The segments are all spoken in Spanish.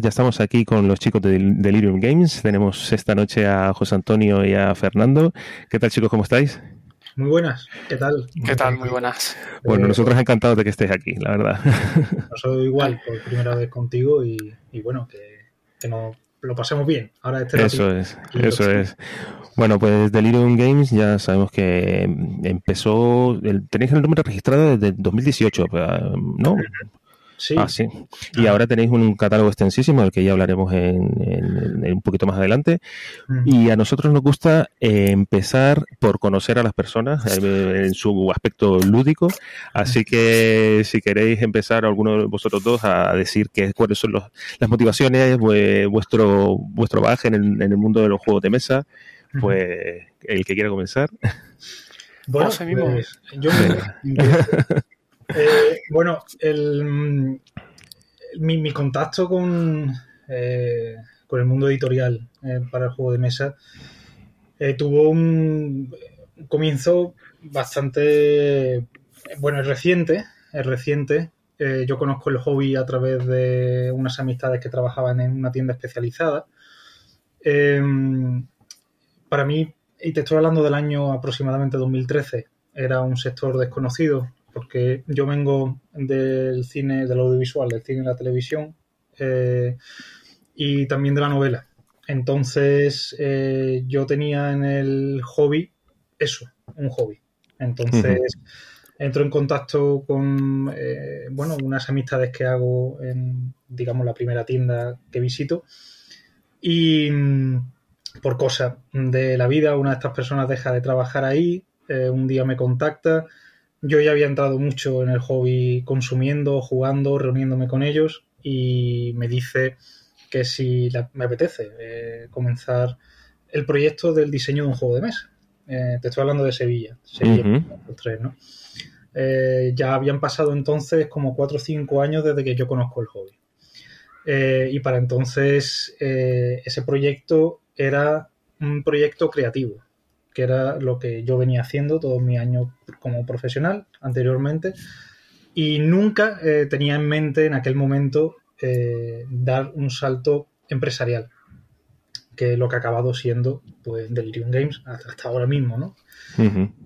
Ya estamos aquí con los chicos de Delirium Games. Tenemos esta noche a José Antonio y a Fernando. ¿Qué tal, chicos? ¿Cómo estáis? Muy buenas. ¿Qué tal? ¿Qué tal? Muy buenas. Bueno, nosotros encantados de que estés aquí, la verdad. soy igual, por primera vez contigo y, bueno, que, nos lo pasemos bien. Ahora este Eso es, eso es. Bueno, pues Delirium Games ya sabemos que empezó, tenéis el número registrado desde 2018, ¿no? Sí. Ah, sí. Y ahora tenéis un catálogo extensísimo, del que ya hablaremos en, un poquito más adelante. Y a nosotros nos gusta eh, empezar por conocer a las personas eh, en su aspecto lúdico. Así que si queréis empezar alguno de vosotros dos a decir qué cuáles son los, las motivaciones, vuestro, vuestro baje en el, en el mundo de los juegos de mesa, pues el que quiera comenzar. Bueno, pues, yo eh, bueno, el, mi, contacto con, eh, con el mundo editorial eh, para el juego de mesa tuvo un, comienzo bastante, bueno, es reciente, es reciente. yo conozco el hobby a través de unas amistades que trabajaban en una tienda especializada. para mí, y te estoy hablando del año aproximadamente 2013, era un sector desconocido porque yo vengo del cine, del audiovisual, del cine y la televisión eh, y también de la novela. Entonces eh, yo tenía en el hobby eso, un hobby. Entonces entro en contacto con eh, bueno, unas amistades que hago en, digamos, la primera tienda que visito y mm, por cosa de la vida una de estas personas deja de trabajar ahí, un día me contacta yo ya había entrado mucho en el hobby consumiendo, jugando, reuniéndome con ellos y me dice que si me apetece eh, comenzar el proyecto del diseño de un juego de mesa. Eh, te estoy hablando de Sevilla, Sevilla ¿no? Eh, ya habían pasado entonces como 4 o 5 años desde que yo conozco el hobby. y para entonces ese proyecto era un proyecto creativo que era lo que yo venía haciendo todos mis años como profesional anteriormente, y nunca eh, tenía en mente en aquel momento eh, dar un salto empresarial, que es lo que ha acabado siendo pues, Delirium Games hasta, ahora mismo, ¿no?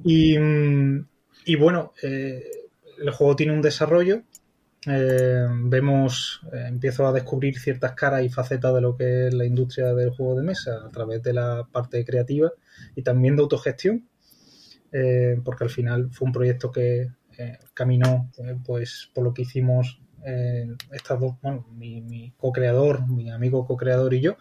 y, y, bueno, eh, el juego tiene un desarrollo eh, vemos, eh, empiezo a descubrir ciertas caras y facetas de lo que es la industria del juego de mesa a través de la parte creativa y también de autogestión, eh, porque al final fue un proyecto que caminó pues por lo que hicimos estas dos, bueno, mi, co-creador, mi amigo co-creador y yo,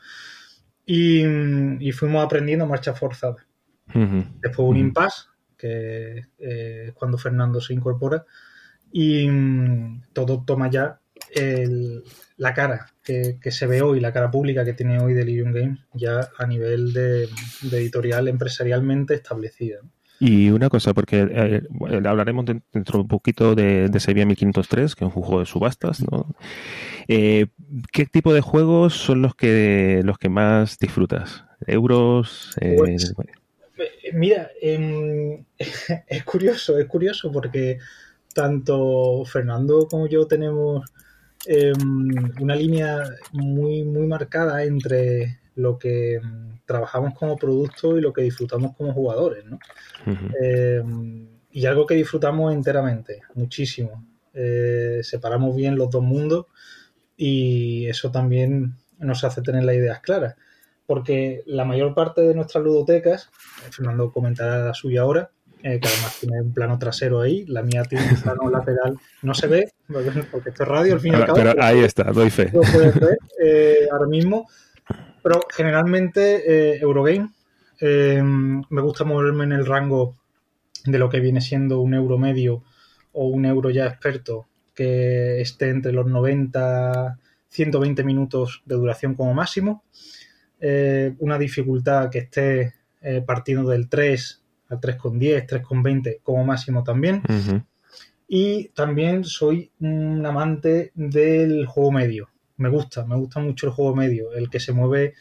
y, fuimos aprendiendo marcha forzada. Después un impasse, que es cuando Fernando se incorpora, y mm, todo toma ya la cara que, se ve hoy, la cara pública que tiene hoy Delirium Games, ya a nivel de, editorial empresarialmente establecida. Y una cosa, porque eh, hablaremos dentro de un poquito de, de Sevilla 1503, que es un juego de subastas, ¿no? Eh, ¿Qué tipo de juegos son los que los que más disfrutas? ¿Euros? Eh, pues, mira, em, es curioso, es curioso porque tanto Fernando como yo tenemos em, una línea muy, muy marcada entre lo que em, trabajamos como producto y lo que disfrutamos como jugadores, ¿no? Em, y algo que disfrutamos enteramente, muchísimo. Eh, separamos bien los dos mundos y eso también nos hace tener las ideas claras. Porque la mayor parte de nuestras ludotecas, Fernando comentará la suya ahora, eh, que además tiene un plano trasero ahí, la mía tiene un plano lateral, no se ve, porque esto es radio al fin y al cabo. Pero ahí está, doy fe. Lo puedes ver eh, ahora mismo. Pero generalmente Eurogame. me gusta moverme en el rango de lo que viene siendo un euro medio o un euro ya experto que esté entre los 90 120 minutos de duración como máximo. Eh, una dificultad que esté eh, partiendo del 3 al 3,10, 3,20 como máximo también. Y también soy un amante del juego medio. Me gusta, me gusta mucho el juego medio, el que se mueve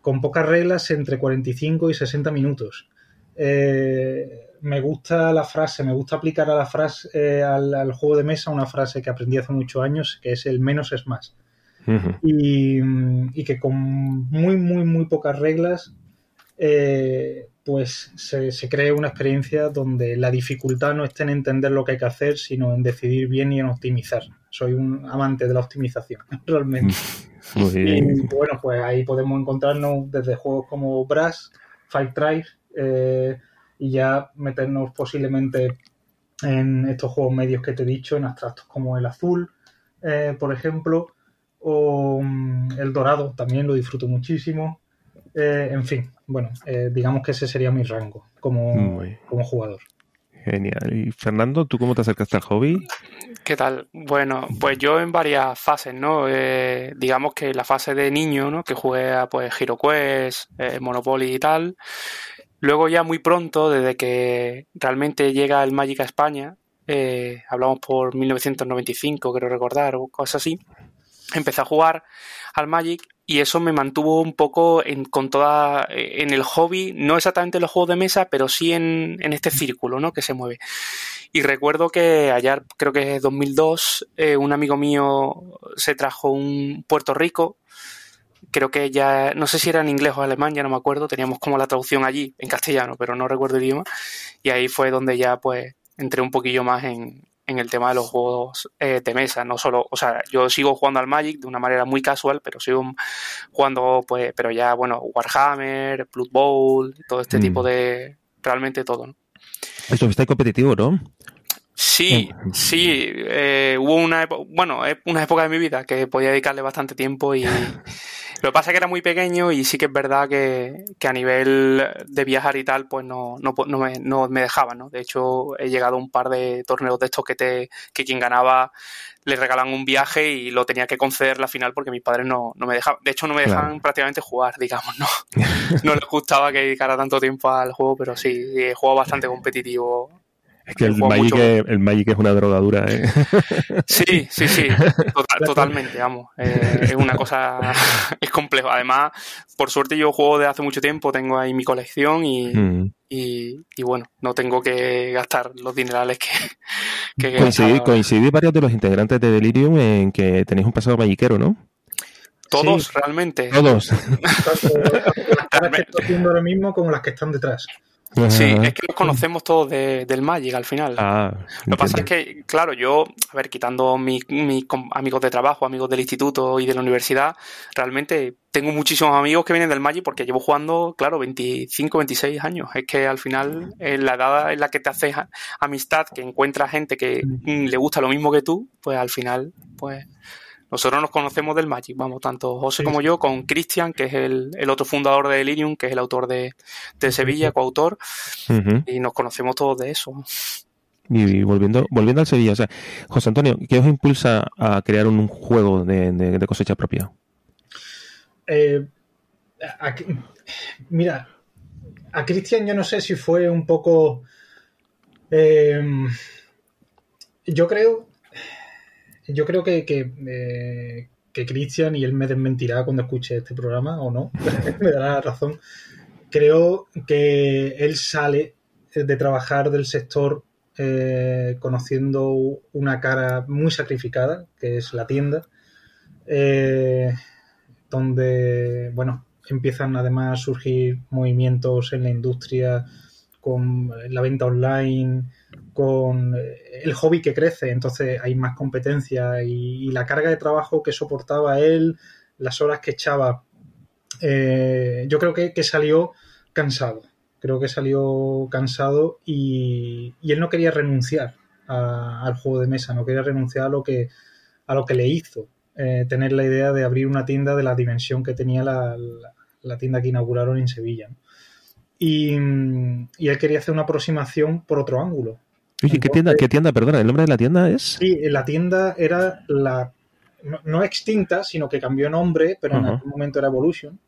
con pocas reglas entre 45 y 60 minutos. Eh, me gusta la frase, me gusta aplicar a la frase, eh, al, juego de mesa una frase que aprendí hace muchos años, que es el menos es más. y, que con muy, muy, muy pocas reglas, eh, pues se, se, cree una experiencia donde la dificultad no está en entender lo que hay que hacer, sino en decidir bien y en optimizar. Soy un amante de la optimización, realmente. Y bueno, pues ahí podemos encontrarnos desde juegos como Brass, Five Tribes, eh, y ya meternos posiblemente en estos juegos medios que te he dicho, en abstractos como el azul, eh, por ejemplo, o mm, el dorado, también lo disfruto muchísimo. Eh, en fin, bueno, eh, digamos que ese sería mi rango como, como jugador. Genial. Y Fernando, ¿tú cómo te acercaste al hobby? ¿Qué tal? Bueno, pues yo en varias fases, ¿no? digamos que la fase de niño, ¿no? Que jugué a pues HeroQuest, Monopoly y tal. Luego ya muy pronto, desde que realmente llega el Magic a España, eh, hablamos por 1995, quiero recordar, o cosas así, empecé a jugar al Magic y eso me mantuvo un poco en, con toda, eh, en el hobby, no exactamente en los juegos de mesa, pero sí en, en este círculo ¿no? que se mueve. Y recuerdo que ayer, creo que es 2002, eh, un amigo mío se trajo un Puerto Rico creo que ya, no sé si era en inglés o alemán, ya no me acuerdo, teníamos como la traducción allí, en castellano, pero no recuerdo el idioma, y ahí fue donde ya pues entré un poquillo más en, en el tema de los juegos eh, de mesa, no solo, o sea, yo sigo jugando al Magic de una manera muy casual, pero sigo jugando, pues, pero ya, bueno, Warhammer, Blood Bowl, todo este tipo mm. de, realmente todo, ¿no? Esto está competitivo, ¿no? Sí, sí, eh, hubo una, bueno, una época de mi vida que podía dedicarle bastante tiempo y lo que pasa es que era muy pequeño y sí que es verdad que, a nivel de viajar y tal, pues no, no, no, me, no me dejaban, ¿no? De hecho, he llegado a un par de torneos de estos que, te, que quien ganaba le regalan un viaje y lo tenía que conceder la final porque mis padres no, me dejaban. De hecho, no me dejaban prácticamente jugar, digamos, ¿no? no les gustaba que dedicara tanto tiempo al juego, pero sí, he jugado bastante competitivo es que el Magic, es, el Magic, es, una drogadura, ¿eh? Sí, sí, sí, totalmente, vamos. Eh, es una cosa, es complejo. Además, por suerte yo juego de hace mucho tiempo, tengo ahí mi colección y, mm. y, bueno, no tengo que gastar los dinerales que... que coincidí, coincidí varios de los integrantes de Delirium en que tenéis un pasado magiquero, ¿no? Todos, realmente. Todos. las caras que estoy haciendo ahora mismo como las que están detrás. Sí, es que nos conocemos todos del Magic al final. Ah, Lo que pasa es que, claro, yo, a ver, quitando mis amigos de trabajo, amigos del instituto y de la universidad, realmente tengo muchísimos amigos que vienen del Magic porque llevo jugando, claro, 25, 26 años. Es que al final, en la edad en la que te haces amistad, que encuentras gente que mm. le gusta lo mismo que tú, pues al final, pues nosotros nos conocemos del Magic, vamos, tanto José como yo, con Cristian, que es el, otro fundador de Delirium, que es el autor de, Sevilla, coautor, y nos conocemos todos de eso. Y volviendo, volviendo al Sevilla, o sea, José Antonio, ¿qué os impulsa a crear un juego de, cosecha propia? Eh, mira, a Cristian yo no sé si fue un poco... Eh, yo creo yo creo que, que, eh, Cristian, y él me desmentirá cuando escuche este programa o no, me dará la razón. Creo que él sale de trabajar del sector eh, conociendo una cara muy sacrificada, que es la tienda, eh, donde, bueno, empiezan además a surgir movimientos en la industria con la venta online, con eh, el hobby que crece, entonces hay más competencia y, la carga de trabajo que soportaba él, las horas que echaba, eh, yo creo que, salió cansado, creo que salió cansado y, él no quería renunciar al juego de mesa, no quería renunciar a lo que, a lo que le hizo eh, tener la idea de abrir una tienda de la dimensión que tenía la, la tienda que inauguraron en Sevilla. Y, y, él quería hacer una aproximación por otro ángulo. Oye, ¿qué, tienda, ¿qué tienda? Perdona, ¿el nombre de la tienda es? Sí, la tienda era la. No, extinta, sino que cambió nombre, pero en algún momento era Evolution.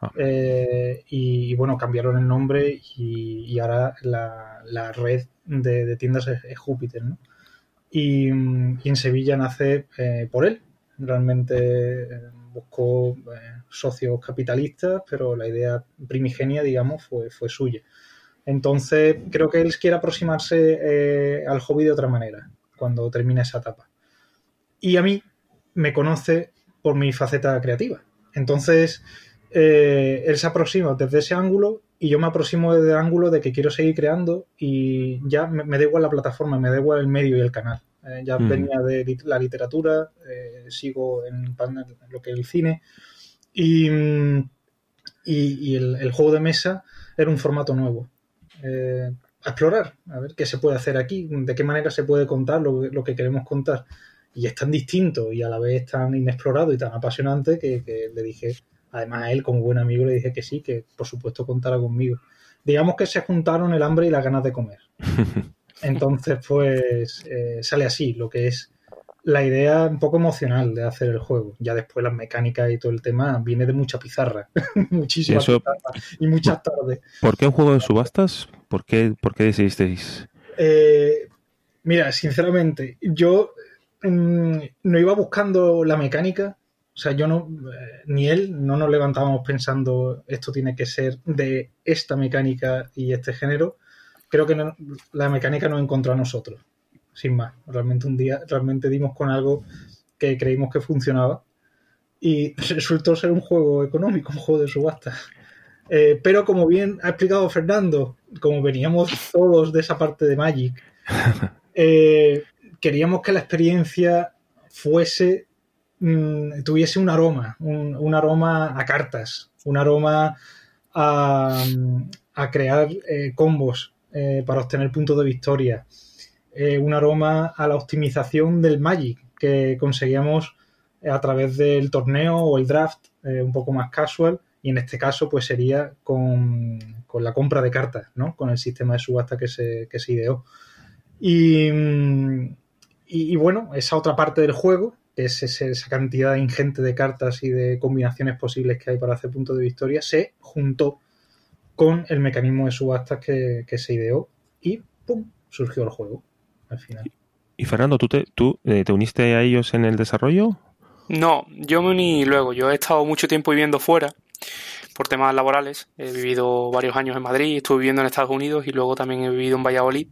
Ah. Eh, y, bueno, cambiaron el nombre y, ahora la, red de, tiendas es, Júpiter, ¿no? Y, en Sevilla nace eh, por él. Realmente eh, buscó socios capitalistas, pero la idea primigenia, digamos, fue, fue suya. Entonces, creo que él quiere aproximarse al hobby de otra manera cuando termine esa etapa. Y a mí me conoce por mi faceta creativa. Entonces, eh, él se aproxima desde ese ángulo y yo me aproximo desde el ángulo de que quiero seguir creando y ya me, da igual la plataforma, me da igual el medio y el canal. Eh, ya venía de la literatura, eh, sigo en, lo que es el cine y, y, el, juego de mesa era un formato nuevo. a explorar, a ver qué se puede hacer aquí, de qué manera se puede contar lo, lo, que queremos contar. Y es tan distinto y a la vez tan inexplorado y tan apasionante que, que le dije, Además, a él, como buen amigo, le dije que sí, que por supuesto contara conmigo. Digamos que se juntaron el hambre y las ganas de comer. Entonces, pues eh, sale así, lo que es la idea un poco emocional de hacer el juego. Ya después las mecánicas y todo el tema viene de mucha pizarra, muchísimas y muchas tardes. ¿Por qué un juego de subastas? ¿Por qué, por qué decidisteis? Eh, mira, sinceramente, yo mm, no iba buscando la mecánica, o sea, yo no, eh, ni él, no nos levantábamos pensando esto tiene que ser de esta mecánica y este género. Creo que la mecánica nos encontró a nosotros, sin más. Realmente un día, realmente dimos con algo que creímos que funcionaba y resultó ser un juego económico, un juego de subasta. Eh, pero como bien ha explicado Fernando, como veníamos todos de esa parte de Magic, eh, queríamos que la experiencia fuese Mm, tuviese un aroma, un, aroma a cartas, un aroma a, crear eh, combos eh, para obtener puntos de victoria, eh, un aroma a la optimización del Magic que conseguíamos a través del torneo o el draft un poco más casual y en este caso pues sería con, la compra de cartas, ¿no? con el sistema de subasta que se, que se ideó. Y, mm, y, bueno, esa otra parte del juego es esa cantidad ingente de cartas y de combinaciones posibles que hay para hacer puntos de victoria, se juntó con el mecanismo de subastas que, se ideó y ¡pum! surgió el juego al final. Y Fernando, ¿tú, te, tú eh, te uniste a ellos en el desarrollo? No, yo me uní luego. Yo he estado mucho tiempo viviendo fuera por temas laborales. He vivido varios años en Madrid, estuve viviendo en Estados Unidos y luego también he vivido en Valladolid.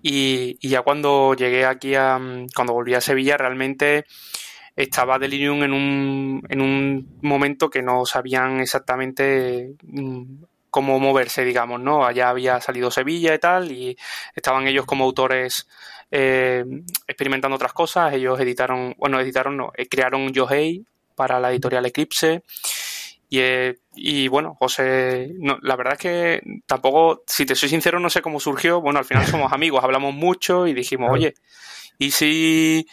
Y, ya cuando llegué aquí, a, cuando volví a Sevilla, realmente estaba Delirium en un, en un momento que no sabían exactamente mm, cómo moverse, digamos, ¿no? Allá había salido Sevilla y tal, y estaban ellos como autores eh, experimentando otras cosas. Ellos editaron, bueno, editaron, no, eh, crearon Yohei para la editorial Eclipse eh, y, bueno, José, la verdad es que tampoco, si te soy sincero, no sé cómo surgió. Bueno, al final somos amigos, hablamos mucho y dijimos, oye, ¿y si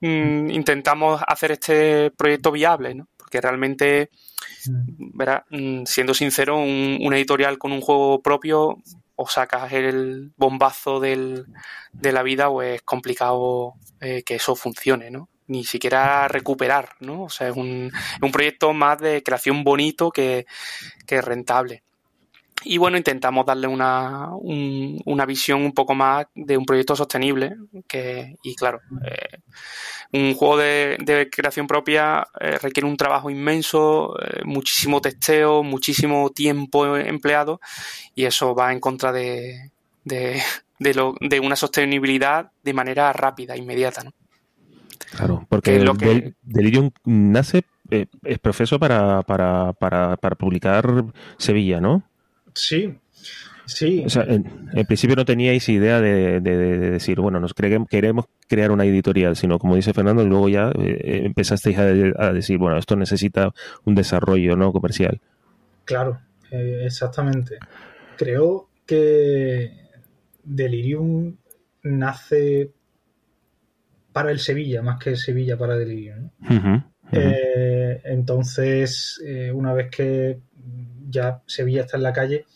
mm, intentamos hacer este proyecto viable? ¿no? Porque realmente, mm. Mm, siendo sincero, un, editorial con un juego propio o sacas el bombazo del, de la vida o es complicado eh, que eso funcione, ¿no? ni siquiera recuperar, ¿no? O sea, es un, un proyecto más de creación bonito que, rentable. Y bueno, intentamos darle una, una visión un poco más de un proyecto sostenible. Que, y claro, eh, un juego de, creación propia eh, requiere un trabajo inmenso, eh, muchísimo testeo, muchísimo tiempo empleado, y eso va en contra de, de, de, lo, de una sostenibilidad de manera rápida, inmediata. ¿no? Claro, porque el Delirium nace, eh, es profeso para, para, para, para, publicar Sevilla, ¿no? Sí, sí. O sea, en, principio no teníais idea de, decir, bueno, nos queremos crear una editorial, sino como dice Fernando, luego ya eh, empezasteis a, decir, bueno, esto necesita un desarrollo no comercial. Claro, eh, exactamente. Creo que Delirium nace para el Sevilla, más que Sevilla para Delirio. Eh, entonces, una vez que ya Sevilla está en la calle,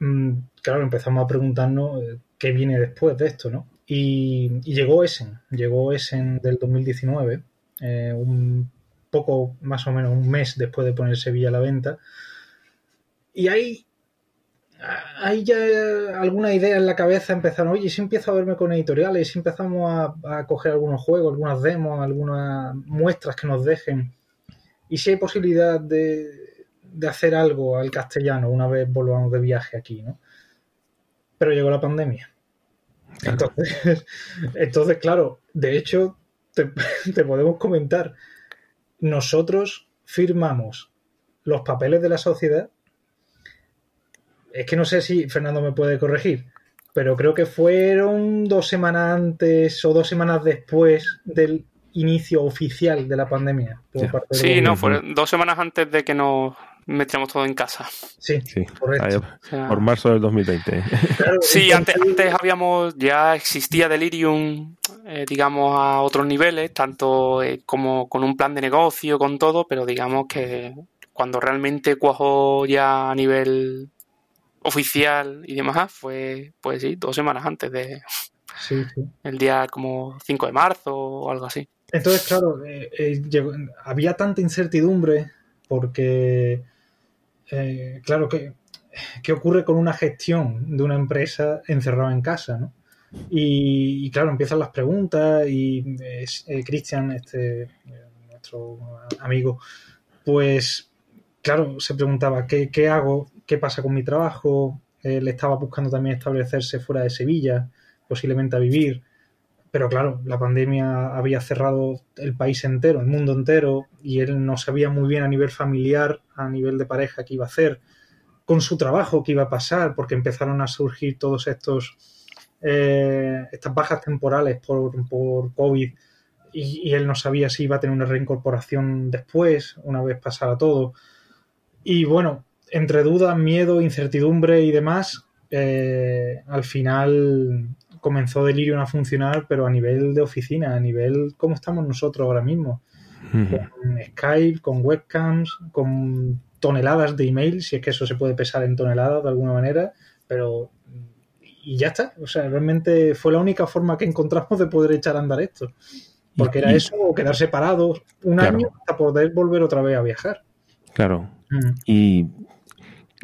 mm, claro, empezamos a preguntarnos eh, qué viene después de esto, ¿no? Y, llegó Essen, llegó Essen del 2019, eh, un poco más o menos un mes después de poner Sevilla a la venta. Y ahí, hay ya alguna idea en la cabeza empezaron, oye, si empiezo a verme con editoriales, si empezamos a, a coger algunos juegos, algunas demos, algunas muestras que nos dejen, y si hay posibilidad de, de hacer algo al castellano una vez volvamos de viaje aquí, ¿no? Pero llegó la pandemia. Entonces, entonces, claro, de hecho, te, te podemos comentar, nosotros firmamos los papeles de la sociedad. Es que no sé si Fernando me puede corregir, pero creo que fueron dos semanas antes o dos semanas después del inicio oficial de la pandemia. sí, no, fueron dos semanas antes de que nos metíamos todo en casa. Sí, sí. correcto. por marzo del 2020. sí, antes, antes habíamos, ya existía Delirium, eh, digamos, a otros niveles, tanto eh, como con un plan de negocio, con todo, pero digamos que cuando realmente cuajó ya a nivel oficial y demás, fue, pues sí, dos semanas antes de... Sí, sí. El día como 5 de marzo o algo así. Entonces, claro, eh, había tanta incertidumbre porque eh, claro, ¿qué, ¿qué ocurre con una gestión de una empresa encerrada en casa? ¿no? Y, claro, empiezan las preguntas y eh, Cristian, este, eh, nuestro amigo, pues claro, se preguntaba, ¿qué, ¿qué, hago? ¿Qué pasa con mi trabajo? Él estaba buscando también establecerse fuera de Sevilla, posiblemente a vivir. Pero claro, la pandemia había cerrado el país entero, el mundo entero, y él no sabía muy bien a nivel familiar, a nivel de pareja, qué iba a hacer, con su trabajo, qué iba a pasar, porque empezaron a surgir todos estos eh, estas bajas temporales por, por COVID y, él no sabía si iba a tener una reincorporación después, una vez pasara todo. Y bueno, entre dudas, miedo, incertidumbre y demás, eh, al final comenzó Delirium a funcionar, pero a nivel de oficina, a nivel como estamos nosotros ahora mismo. Con Skype, con webcams, con toneladas de email, si es que eso se puede pesar en toneladas de alguna manera, pero y ya está. O sea, realmente fue la única forma que encontramos de poder echar a andar esto. Porque era eso, o quedar separados un año hasta poder volver otra vez a viajar. Claro. Y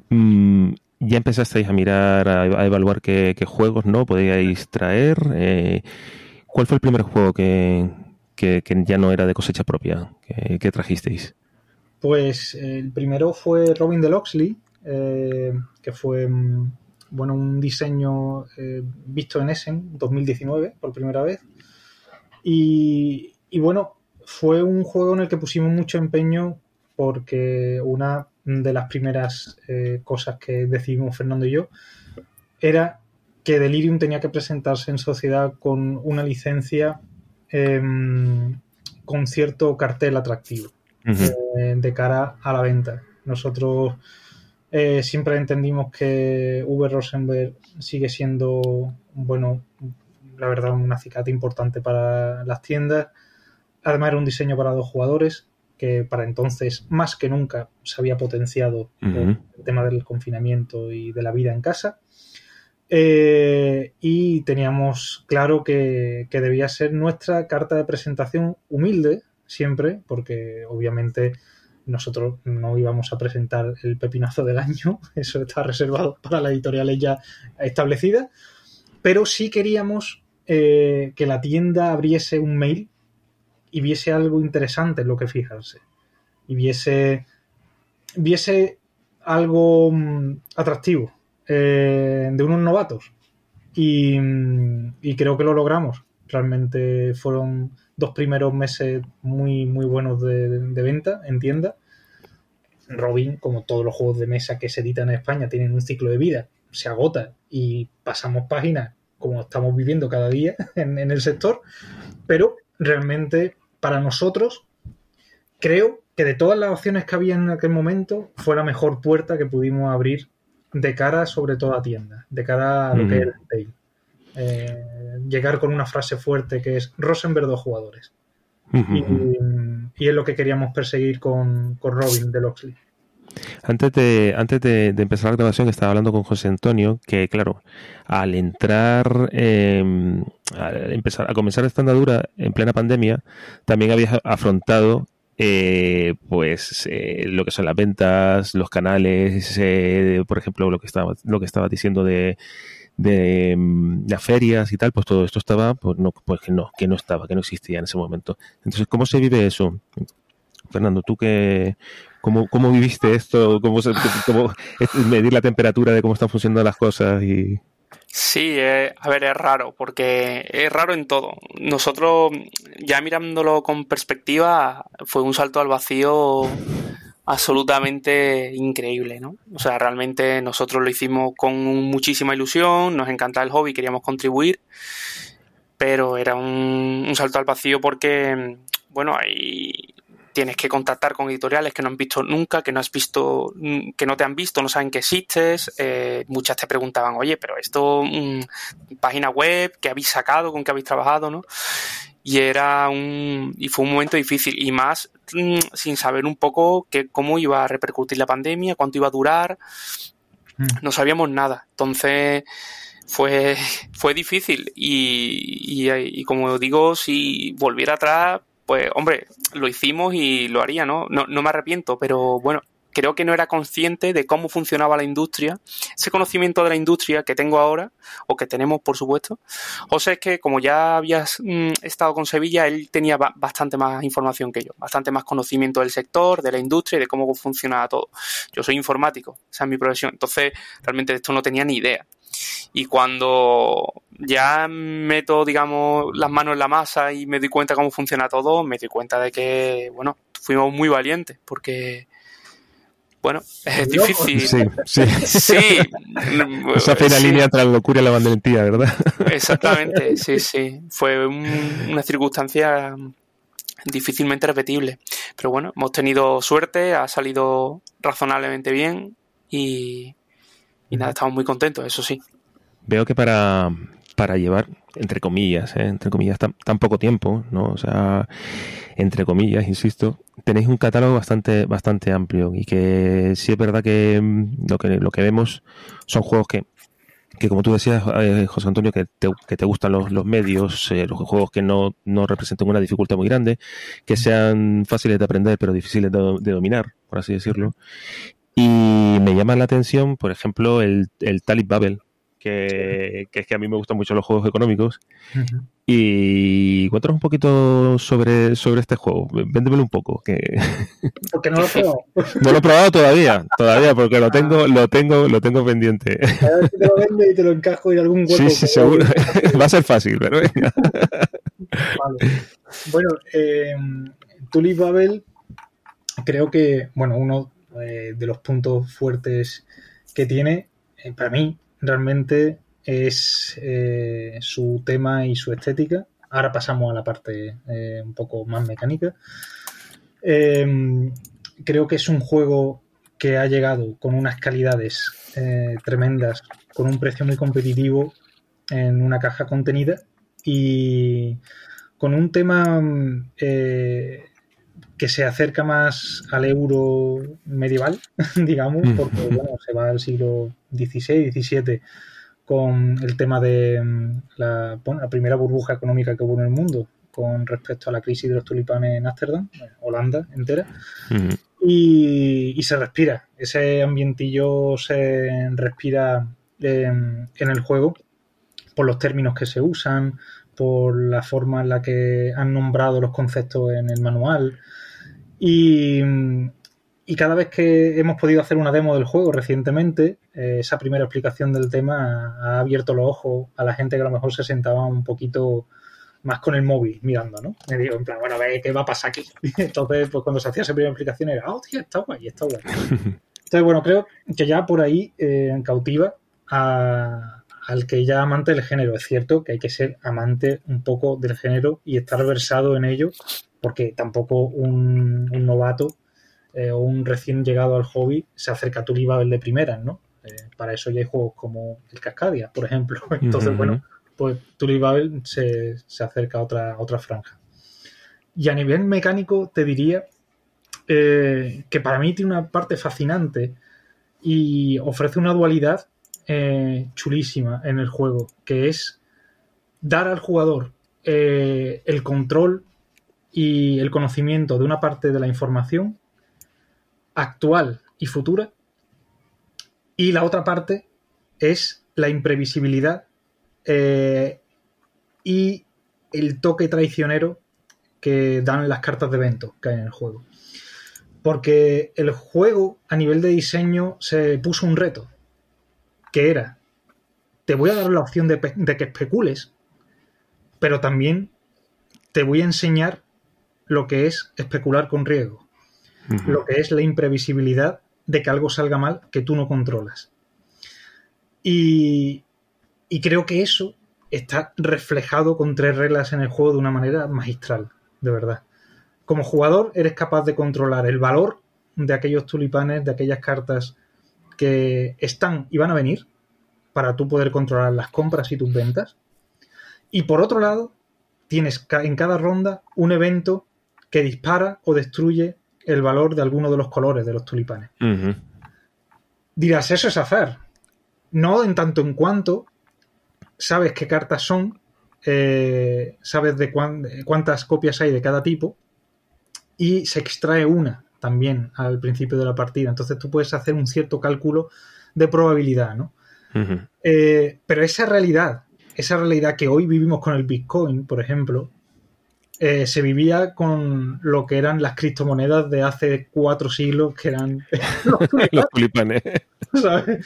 mm, ya empezasteis a mirar, a, evaluar qué, juegos no podíais traer. Eh, ¿Cuál fue el primer juego que, ya no era de cosecha propia que, trajisteis? Pues el primero fue Robin de Loxley, eh, que fue mm, bueno un diseño eh, visto en Essen 2019 por primera vez. Y, y bueno, fue un juego en el que pusimos mucho empeño porque una de las primeras eh, cosas que decidimos Fernando y yo era que Delirium tenía que presentarse en sociedad con una licencia em, con cierto cartel atractivo eh, de cara a la venta. Nosotros eh, siempre entendimos que V. Rosenberg sigue siendo, bueno, la verdad, un acicate importante para las tiendas. Además era un diseño para dos jugadores que para entonces más que nunca se había potenciado el tema del confinamiento y de la vida en casa. Eh, y teníamos claro que, debía ser nuestra carta de presentación humilde siempre, porque obviamente nosotros no íbamos a presentar el pepinazo del año, eso está reservado para las editoriales ya establecidas, pero sí queríamos eh, que la tienda abriese un mail y viese algo interesante en lo que fijarse. Y viese, viese algo mm, atractivo eh, de unos novatos. Y, mm, y, creo que lo logramos. Realmente fueron dos primeros meses muy, muy buenos de, de, venta en tienda. Robin, como todos los juegos de mesa que se editan en España, tienen un ciclo de vida, se agota y pasamos páginas como estamos viviendo cada día en el sector, pero realmente para nosotros, creo que de todas las opciones que había en aquel momento, fue la mejor puerta que pudimos abrir de cara sobre todo a tienda, de cara a lo que era el eh, llegar con una frase fuerte que es Rosenberg dos jugadores. y, es lo que queríamos perseguir con, Robin de Loxley. Antes de, antes de, empezar la grabación estaba hablando con José Antonio que, claro, al entrar, em, a, empezar, a comenzar esta andadura en plena pandemia, también había afrontado eh, pues eh, lo que son las ventas, los canales, eh, por ejemplo, lo que estaba, lo que estaba diciendo de, de, em, las ferias y tal, pues todo esto estaba, pues no, pues que no, que no estaba, que no existía en ese momento. Entonces, ¿cómo se vive eso? Fernando, tú que, ¿Cómo, cómo viviste esto? ¿Cómo, medir la temperatura de cómo están funcionando las cosas? y Sí, eh, a ver, es raro, porque es raro en todo. Nosotros, ya mirándolo con perspectiva, fue un salto al vacío absolutamente increíble, ¿no? O sea, realmente nosotros lo hicimos con muchísima ilusión, nos encanta el hobby, queríamos contribuir, pero era un, un salto al vacío porque, bueno, hay, tienes que contactar con editoriales que no han visto nunca, que no has visto, mm, que no te han visto, no saben que existes. Eh, muchas te preguntaban, oye, pero esto, mm, página web, ¿qué habéis sacado? ¿Con qué habéis trabajado? ¿no? Y era un, y fue un momento difícil, y más mm, sin saber un poco que, cómo iba a repercutir la pandemia, cuánto iba a durar. No sabíamos nada. Entonces, fue, fue difícil. Y, y, y, como digo, si volviera atrás, pues hombre, lo hicimos y lo haría, ¿no? No, no me arrepiento, pero bueno, creo que no era consciente de cómo funcionaba la industria. Ese conocimiento de la industria que tengo ahora, o que tenemos, por supuesto. José es que, como ya habías mm, estado con Sevilla, él tenía bastante más información que yo, bastante más conocimiento del sector, de la industria y de cómo funcionaba todo. Yo soy informático, esa es mi profesión. Entonces, realmente de esto no tenía ni idea. Y cuando ya meto, digamos, las manos en la masa y me doy cuenta cómo funciona todo, me doy cuenta de que, bueno, fuimos muy valientes, porque, bueno, es difícil. Sí, sí. sí. Esa fue la línea entre la locura y la valentía, ¿verdad? Exactamente, sí, sí. Fue una circunstancia difícilmente repetible. Pero bueno, hemos tenido suerte, ha salido razonablemente bien y, y nada, estamos muy contentos, eso sí. Veo que para, para llevar, entre comillas, ¿eh? entre comillas, tan, poco tiempo, ¿no? O sea, entre comillas, insisto, tenéis un catálogo bastante, bastante amplio y que sí es verdad que mm, lo que, lo que vemos son juegos que, que como tú decías, eh, José Antonio, que te, que te gustan los, los medios, eh, los juegos que no, no representan una dificultad muy grande, que sean fáciles de aprender pero difíciles de, de dominar, por así decirlo, y me llama la atención, por ejemplo, el, el Talib Babel, que, es que a mí me gustan mucho los juegos económicos. Y cuéntanos un poquito sobre, sobre este juego. Véndemelo un poco. Que... Porque no lo he probado. No lo he probado todavía, todavía, porque lo tengo, lo tengo, lo tengo pendiente. A ver si te lo vende y te lo encajo en algún hueco. Sí, sí, seguro. Va a ser fácil, pero venga. Vale. Bueno, eh, Tulip Babel, creo que, bueno, uno eh, de los puntos fuertes que tiene, eh, para mí, realmente es eh, su tema y su estética. Ahora pasamos a la parte un poco más mecánica. creo que es un juego que ha llegado con unas calidades tremendas, con un precio muy competitivo en una caja contenida y con un tema que se acerca más al euro medieval, digamos, mm. porque bueno, se va al siglo XVI, XVII con el tema de mm, la, primera burbuja económica que hubo en el mundo con respecto a la crisis de los tulipanes en Ámsterdam, Holanda entera, mm. y, se respira, ese ambientillo se respira en el juego por los términos que se usan, por la forma en la que han nombrado los conceptos en el manual, y, cada vez que hemos podido hacer una demo del juego recientemente, eh, esa primera explicación del tema ha, abierto los ojos a la gente que a lo mejor se sentaba un poquito más con el móvil mirando, ¿no? Me digo, en plan, bueno, a ver qué va a pasar aquí. Entonces, pues cuando se hacía esa primera explicación era, oh, tío, está guay, está guay. Entonces, bueno, creo que ya por ahí eh, cautiva al que ya amante del género. Es cierto que hay que ser amante un poco del género y estar versado en ello porque tampoco un, novato eh, o un recién llegado al hobby se acerca a Tulibabel de primeras, ¿no? Eh, para eso ya hay juegos como el Cascadia, por ejemplo. Entonces, bueno, pues Tulibabel se, se acerca a otra, otra franja. Y a nivel mecánico, te diría eh, que para mí tiene una parte fascinante y ofrece una dualidad eh, chulísima en el juego, que es dar al jugador eh, el control y el conocimiento de una parte de la información actual y futura, y la otra parte es la imprevisibilidad y el toque traicionero que dan las cartas de evento que hay en el juego. Porque el juego a nivel de diseño se puso un reto, que era, te voy a dar la opción de, que especules, pero también te voy a enseñar lo que es especular con riesgo, lo que es la imprevisibilidad de que algo salga mal que tú no controlas. Y, y creo que eso está reflejado con tres reglas en el juego de una manera magistral, de verdad. Como jugador eres capaz de controlar el valor de aquellos tulipanes, de aquellas cartas que están y van a venir para tú poder controlar las compras y tus ventas. Y por otro lado, tienes en cada ronda un evento que dispara o destruye el valor de alguno de los colores de los tulipanes. Dirás, eso es azar. No en tanto en cuanto sabes qué cartas son, eh, sabes de cuántas copias hay de cada tipo y se extrae una también al principio de la partida. Entonces tú puedes hacer un cierto cálculo de probabilidad, ¿no? Eh, pero esa realidad, esa realidad que hoy vivimos con el Bitcoin, por ejemplo, eh, se vivía con lo que eran las criptomonedas de hace cuatro siglos, que eran los tulipanes. Entonces,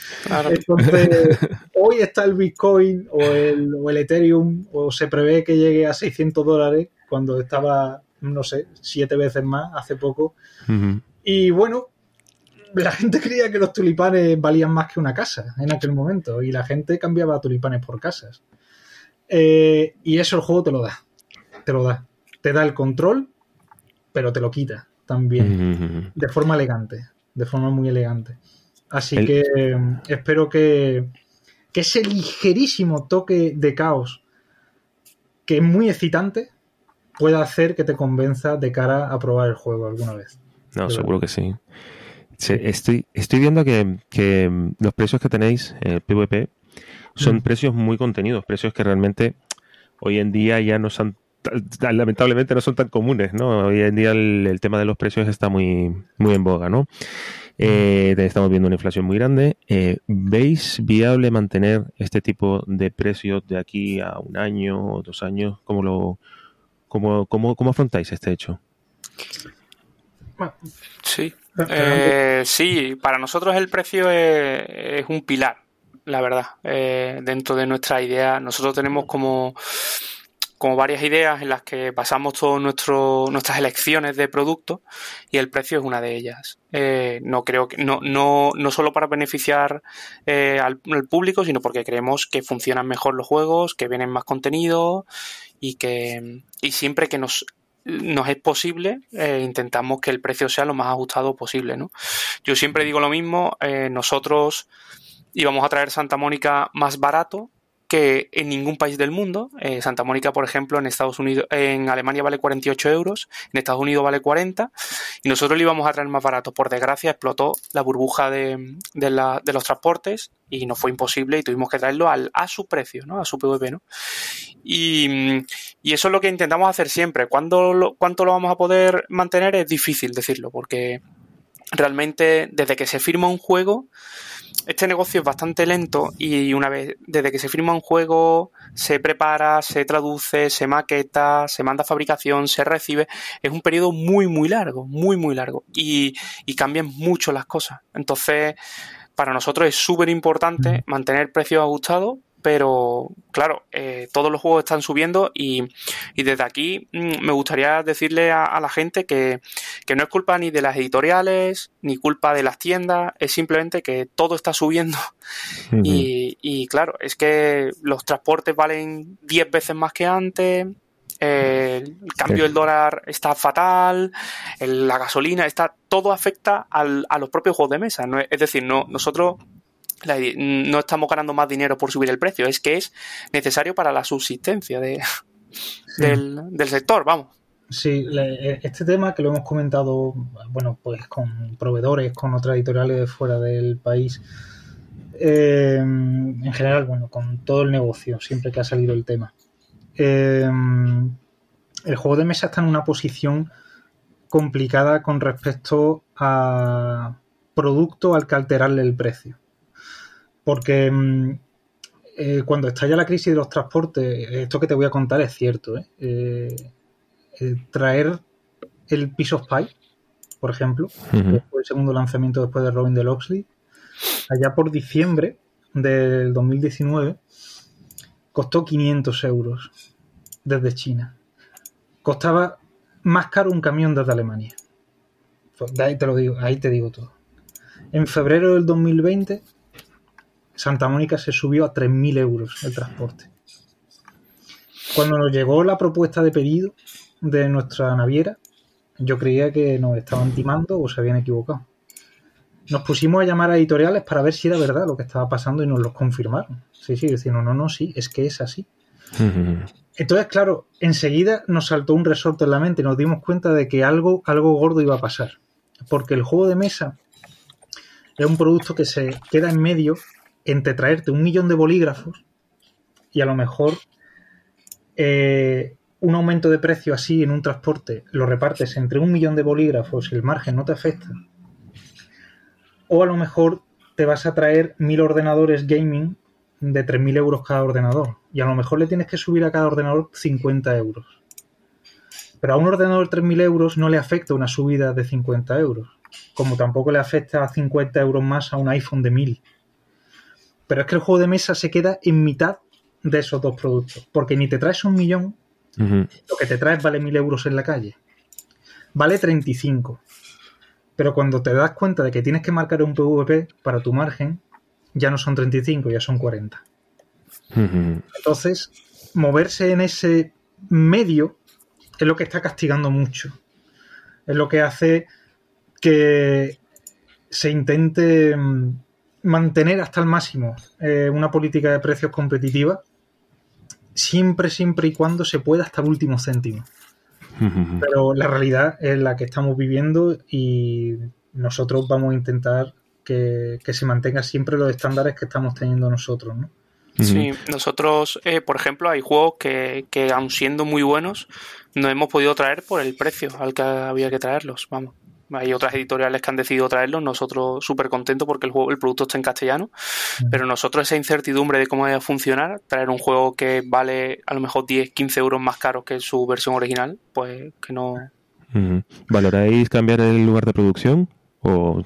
hoy está el Bitcoin o el, o el, Ethereum, o se prevé que llegue a 600 dólares, cuando estaba, no sé, siete veces más hace poco. Y bueno, la gente creía que los tulipanes valían más que una casa en aquel momento, y la gente cambiaba tulipanes por casas. Eh, y eso el juego te lo da. Te lo da te da el control, pero te lo quita también, de forma elegante, de forma muy elegante. Así que em, espero que, que ese ligerísimo toque de caos, que es muy excitante, pueda hacer que te convenza de cara a probar el juego alguna vez. No, seguro que sí. estoy, estoy viendo que, que, los precios que tenéis en el PvP son mm. precios muy contenidos, precios que realmente hoy en día ya no son lamentablemente no son tan comunes, ¿no? Hoy en día el, tema de los precios está muy, muy en boga, ¿no? Eh, estamos viendo una inflación muy grande. Eh, ¿Veis viable mantener este tipo de precios de aquí a un año o dos años? ¿Cómo, lo, cómo, cómo, cómo afrontáis este hecho? Sí, eh, sí, para nosotros el precio es, un pilar, la verdad, dentro de nuestra idea. Nosotros tenemos como como varias ideas en las que basamos todas nuestras elecciones de productos y el precio es una de ellas. Eh, no creo que no, no, no solo para beneficiar eh, al, público, sino porque creemos que funcionan mejor los juegos, que vienen más contenido y que y siempre que nos nos es posible, eh, intentamos que el precio sea lo más ajustado posible, ¿no? Yo siempre digo lo mismo, nosotros íbamos a traer Santa Mónica más barato que en ningún país del mundo. Eh, Santa Mónica, por ejemplo, en Estados Unidos, en Alemania vale 48 euros, en Estados Unidos vale 40, y nosotros lo íbamos a traer más barato. Por desgracia, explotó la burbuja de, los transportes y nos fue imposible y tuvimos que traerlo al, a su precio, ¿no? A su PVP, ¿no? Y, eso es lo que intentamos hacer siempre. ¿Cuándo ¿Cuánto lo vamos a poder mantener? Es difícil decirlo, porque realmente desde que se firma un juego este negocio es bastante lento y una vez, desde que se firma un juego, se prepara, se traduce, se maqueta, se manda a fabricación, se recibe, es un periodo muy, muy largo, muy, muy largo y, y cambian mucho las cosas. Entonces, para nosotros es súper importante mantener precios ajustados pero claro, eh, todos los juegos están subiendo y, desde aquí mm, me gustaría decirle a, la gente que, no es culpa ni de las editoriales, ni culpa de las tiendas, es simplemente que todo está subiendo y, claro, es que los transportes valen 10 veces más que antes, el cambio del dólar está fatal, la gasolina está, todo afecta al, a los propios juegos de mesa. ¿no? Es decir, no, nosotros no estamos ganando más dinero por subir el precio, es que es necesario para la subsistencia de, del, sector, vamos. Sí, este tema que lo hemos comentado, bueno, pues con proveedores, con otras editoriales fuera del país, eh, en general, bueno, con todo el negocio, siempre que ha salido el tema. Eh, el juego de mesa está en una posición complicada con respecto a producto al que alterarle el precio. Porque mm, eh, cuando estalla la crisis de los transportes, esto que te voy a contar es cierto. ¿eh? Eh, traer el Piece of Pie, por ejemplo, que fue el segundo lanzamiento después de Robin de Loxley, allá por diciembre del 2019, costó 500 euros desde China. Costaba más caro un camión desde Alemania. Pues, ahí te lo digo, ahí te digo todo. En febrero del 2020, Santa Mónica se subió a 3.000 euros el transporte. Cuando nos llegó la propuesta de pedido de nuestra naviera, yo creía que nos estaban timando o se habían equivocado. Nos pusimos a llamar a editoriales para ver si era verdad lo que estaba pasando y nos lo confirmaron. Sí, sí, decían, no, no, no, sí, es que es así. Entonces, claro, enseguida nos saltó un resorte en la mente y nos dimos cuenta de que algo, algo gordo iba a pasar. Porque el juego de mesa es un producto que se queda en medio entre traerte un millón de bolígrafos y a lo mejor eh, un aumento de precio así en un transporte lo repartes entre un millón de bolígrafos y el margen no te afecta. O a lo mejor te vas a traer mil ordenadores gaming de 3.000 euros cada ordenador. Y a lo mejor le tienes que subir a cada ordenador 50 euros. Pero a un ordenador de 3.000 euros no le afecta una subida de 50 euros. Como tampoco le afecta a 50 euros más a un iPhone de 1.000. Pero es que el juego de mesa se queda en mitad de esos dos productos. Porque ni te traes un millón, lo que te traes vale 1.000 euros en la calle. Vale 35. Pero cuando te das cuenta de que tienes que marcar un PVP para tu margen, ya no son 35, ya son 40. Entonces, moverse en ese medio es lo que está castigando mucho. Es lo que hace que se intente mm, mantener hasta el máximo eh, una política de precios competitiva, siempre, siempre y cuando se pueda hasta el último céntimo. Pero la realidad es la que estamos viviendo y nosotros vamos a intentar que, se mantenga siempre los estándares que estamos teniendo nosotros, ¿no? Sí, nosotros, eh, por ejemplo, hay juegos que, que, aun siendo muy buenos, no hemos podido traer por el precio al que había que traerlos, vamos. Hay otras editoriales que han decidido traerlos, nosotros súper contentos porque el juego, el producto está en castellano, pero nosotros esa incertidumbre de cómo va a funcionar, traer un juego que vale a lo mejor 10, 15 euros más caro que su versión original, pues que no... ¿Valoráis cambiar el lugar de producción? ¿O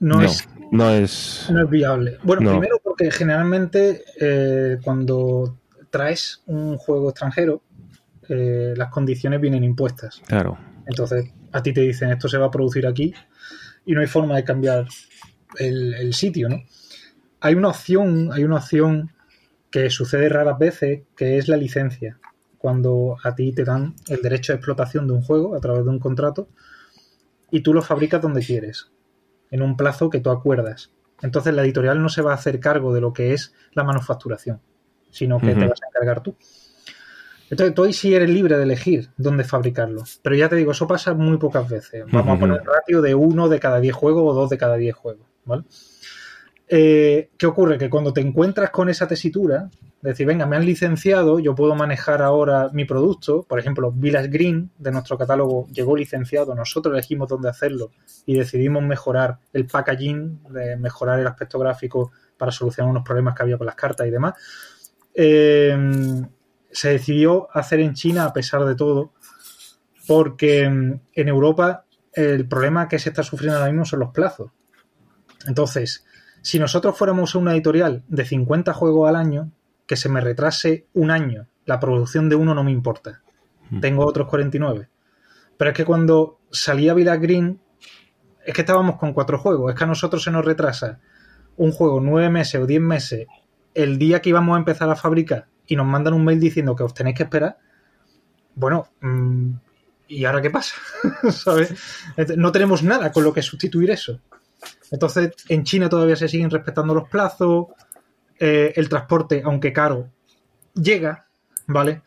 no, es, no, es, viable. Bueno, primero porque generalmente eh, cuando traes un juego extranjero, eh, las condiciones vienen impuestas. Claro. Entonces, a ti te dicen esto se va a producir aquí y no hay forma de cambiar el, sitio, ¿no? Hay una opción, hay una opción que sucede raras veces, que es la licencia. Cuando a ti te dan el derecho de explotación de un juego a través de un contrato y tú lo fabricas donde quieres en un plazo que tú acuerdas. Entonces la editorial no se va a hacer cargo de lo que es la manufacturación, sino que te vas a encargar tú. Entonces tú ahí sí eres libre de elegir dónde fabricarlo. Pero ya te digo, eso pasa muy pocas veces. Vamos a poner el ratio de uno de cada diez juegos o dos de cada diez juegos. ¿vale? Eh, ¿Qué ocurre? Que cuando te encuentras con esa tesitura, decir, venga, me han licenciado, yo puedo manejar ahora mi producto. Por ejemplo, Village Green de nuestro catálogo llegó licenciado, nosotros elegimos dónde hacerlo y decidimos mejorar el packaging, mejorar el aspecto gráfico para solucionar unos problemas que había con las cartas y demás. Eh, se decidió hacer en China a pesar de todo, porque en Europa el problema que se está sufriendo ahora mismo son los plazos. Entonces, si nosotros fuéramos una editorial de 50 juegos al año, que se me retrase un año la producción de uno no me importa. Hmm. Tengo otros 49. Pero es que cuando salía Vida Green, es que estábamos con cuatro juegos. Es que a nosotros se nos retrasa un juego nueve meses o diez meses el día que íbamos a empezar a fabricar y nos mandan un mail diciendo que os tenéis que esperar. Bueno, mm, ¿y ahora qué pasa? ¿Sabes? No tenemos nada con lo que sustituir eso. Entonces, en China todavía se siguen respetando los plazos, eh, el transporte, aunque caro, llega, ¿vale?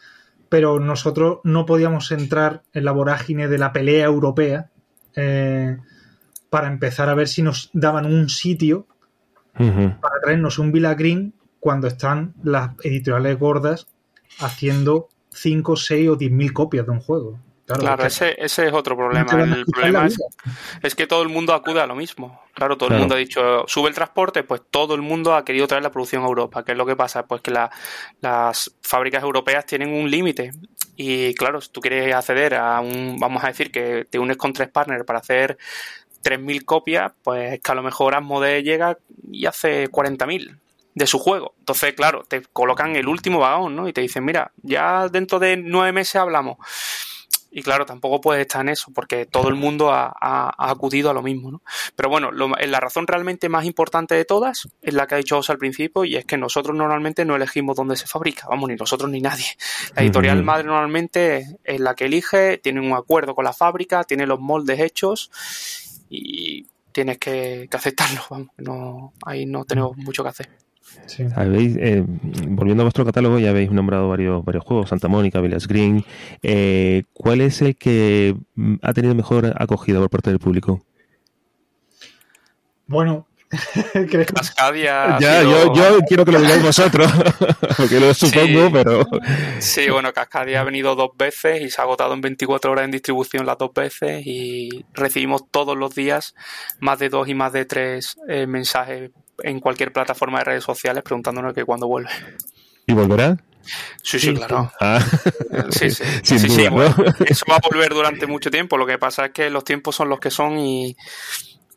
pero nosotros no podíamos entrar en la vorágine de la pelea europea eh, para empezar a ver si nos daban un sitio para traernos un Villa Green cuando están las editoriales gordas haciendo 5, 6 o 10 mil copias de un juego. Claro, ese, ese, es otro problema. El problema es, que todo el mundo acude a lo mismo. Claro, todo el mundo ha dicho, sube el transporte, pues todo el mundo ha querido traer la producción a Europa. ¿Qué es lo que pasa? Pues que las fábricas europeas tienen un límite. Y claro, si tú quieres acceder a un, vamos a decir que te unes con tres partners para hacer 3.000 copias, pues es que a lo mejor Asmodee llega y hace 40.000 de su juego. Entonces, claro, te colocan el último vagón, ¿no? Y te dicen, mira, ya dentro de nueve meses hablamos. Y claro, tampoco puedes estar en eso, porque todo el mundo ha, acudido a lo mismo, ¿no? Pero bueno, la razón realmente más importante de todas es la que ha dicho Osa al principio, y es que nosotros normalmente no elegimos dónde se fabrica, vamos, ni nosotros ni nadie. La editorial madre normalmente es la que elige, tiene un acuerdo con la fábrica, tiene los moldes hechos y tienes que, aceptarlo, vamos, no, ahí no tenemos mucho que hacer. Eh, volviendo a vuestro catálogo, ya habéis nombrado varios, varios juegos, Santa Mónica, Villas Green. Eh, ¿Cuál es el que mm, ha tenido mejor acogida por parte del público? Bueno, Cascadia. Ya, yo, quiero que lo digáis vosotros, porque lo supongo, pero. Sí, bueno, Cascadia ha venido dos veces y se ha agotado en 24 horas en distribución las dos veces y recibimos todos los días más de dos y más de tres eh, mensajes en cualquier plataforma de redes sociales preguntándonos que cuándo vuelve. ¿Y volverá? Sí, sí, claro. Ah. Sí, sí. sí, bueno, eso va a volver durante mucho tiempo. Lo que pasa es que los tiempos son los que son y,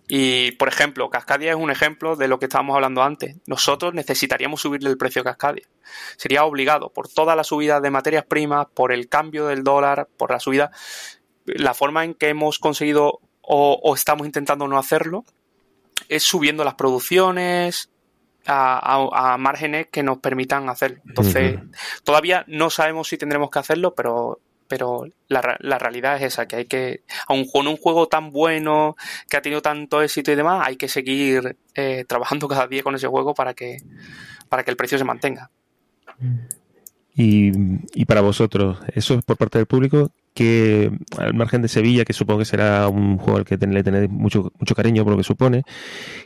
y, por ejemplo, Cascadia es un ejemplo de lo que estábamos hablando antes. Nosotros necesitaríamos subirle el precio a Cascadia. Sería obligado por toda la subida de materias primas, por el cambio del dólar, por la subida. La forma en que hemos conseguido o, o estamos intentando no hacerlo es subiendo las producciones a, márgenes que nos permitan hacerlo. Entonces, todavía no sabemos si tendremos que hacerlo, pero pero la, realidad es esa, que hay que, aun con un juego tan bueno, que ha tenido tanto éxito y demás, hay que seguir eh, trabajando cada día con ese juego para que, para que el precio se mantenga. Y, y para vosotros, eso es por parte del público, que al margen de Sevilla, que supongo que será un juego al que le tenéis mucho, mucho cariño por lo que supone,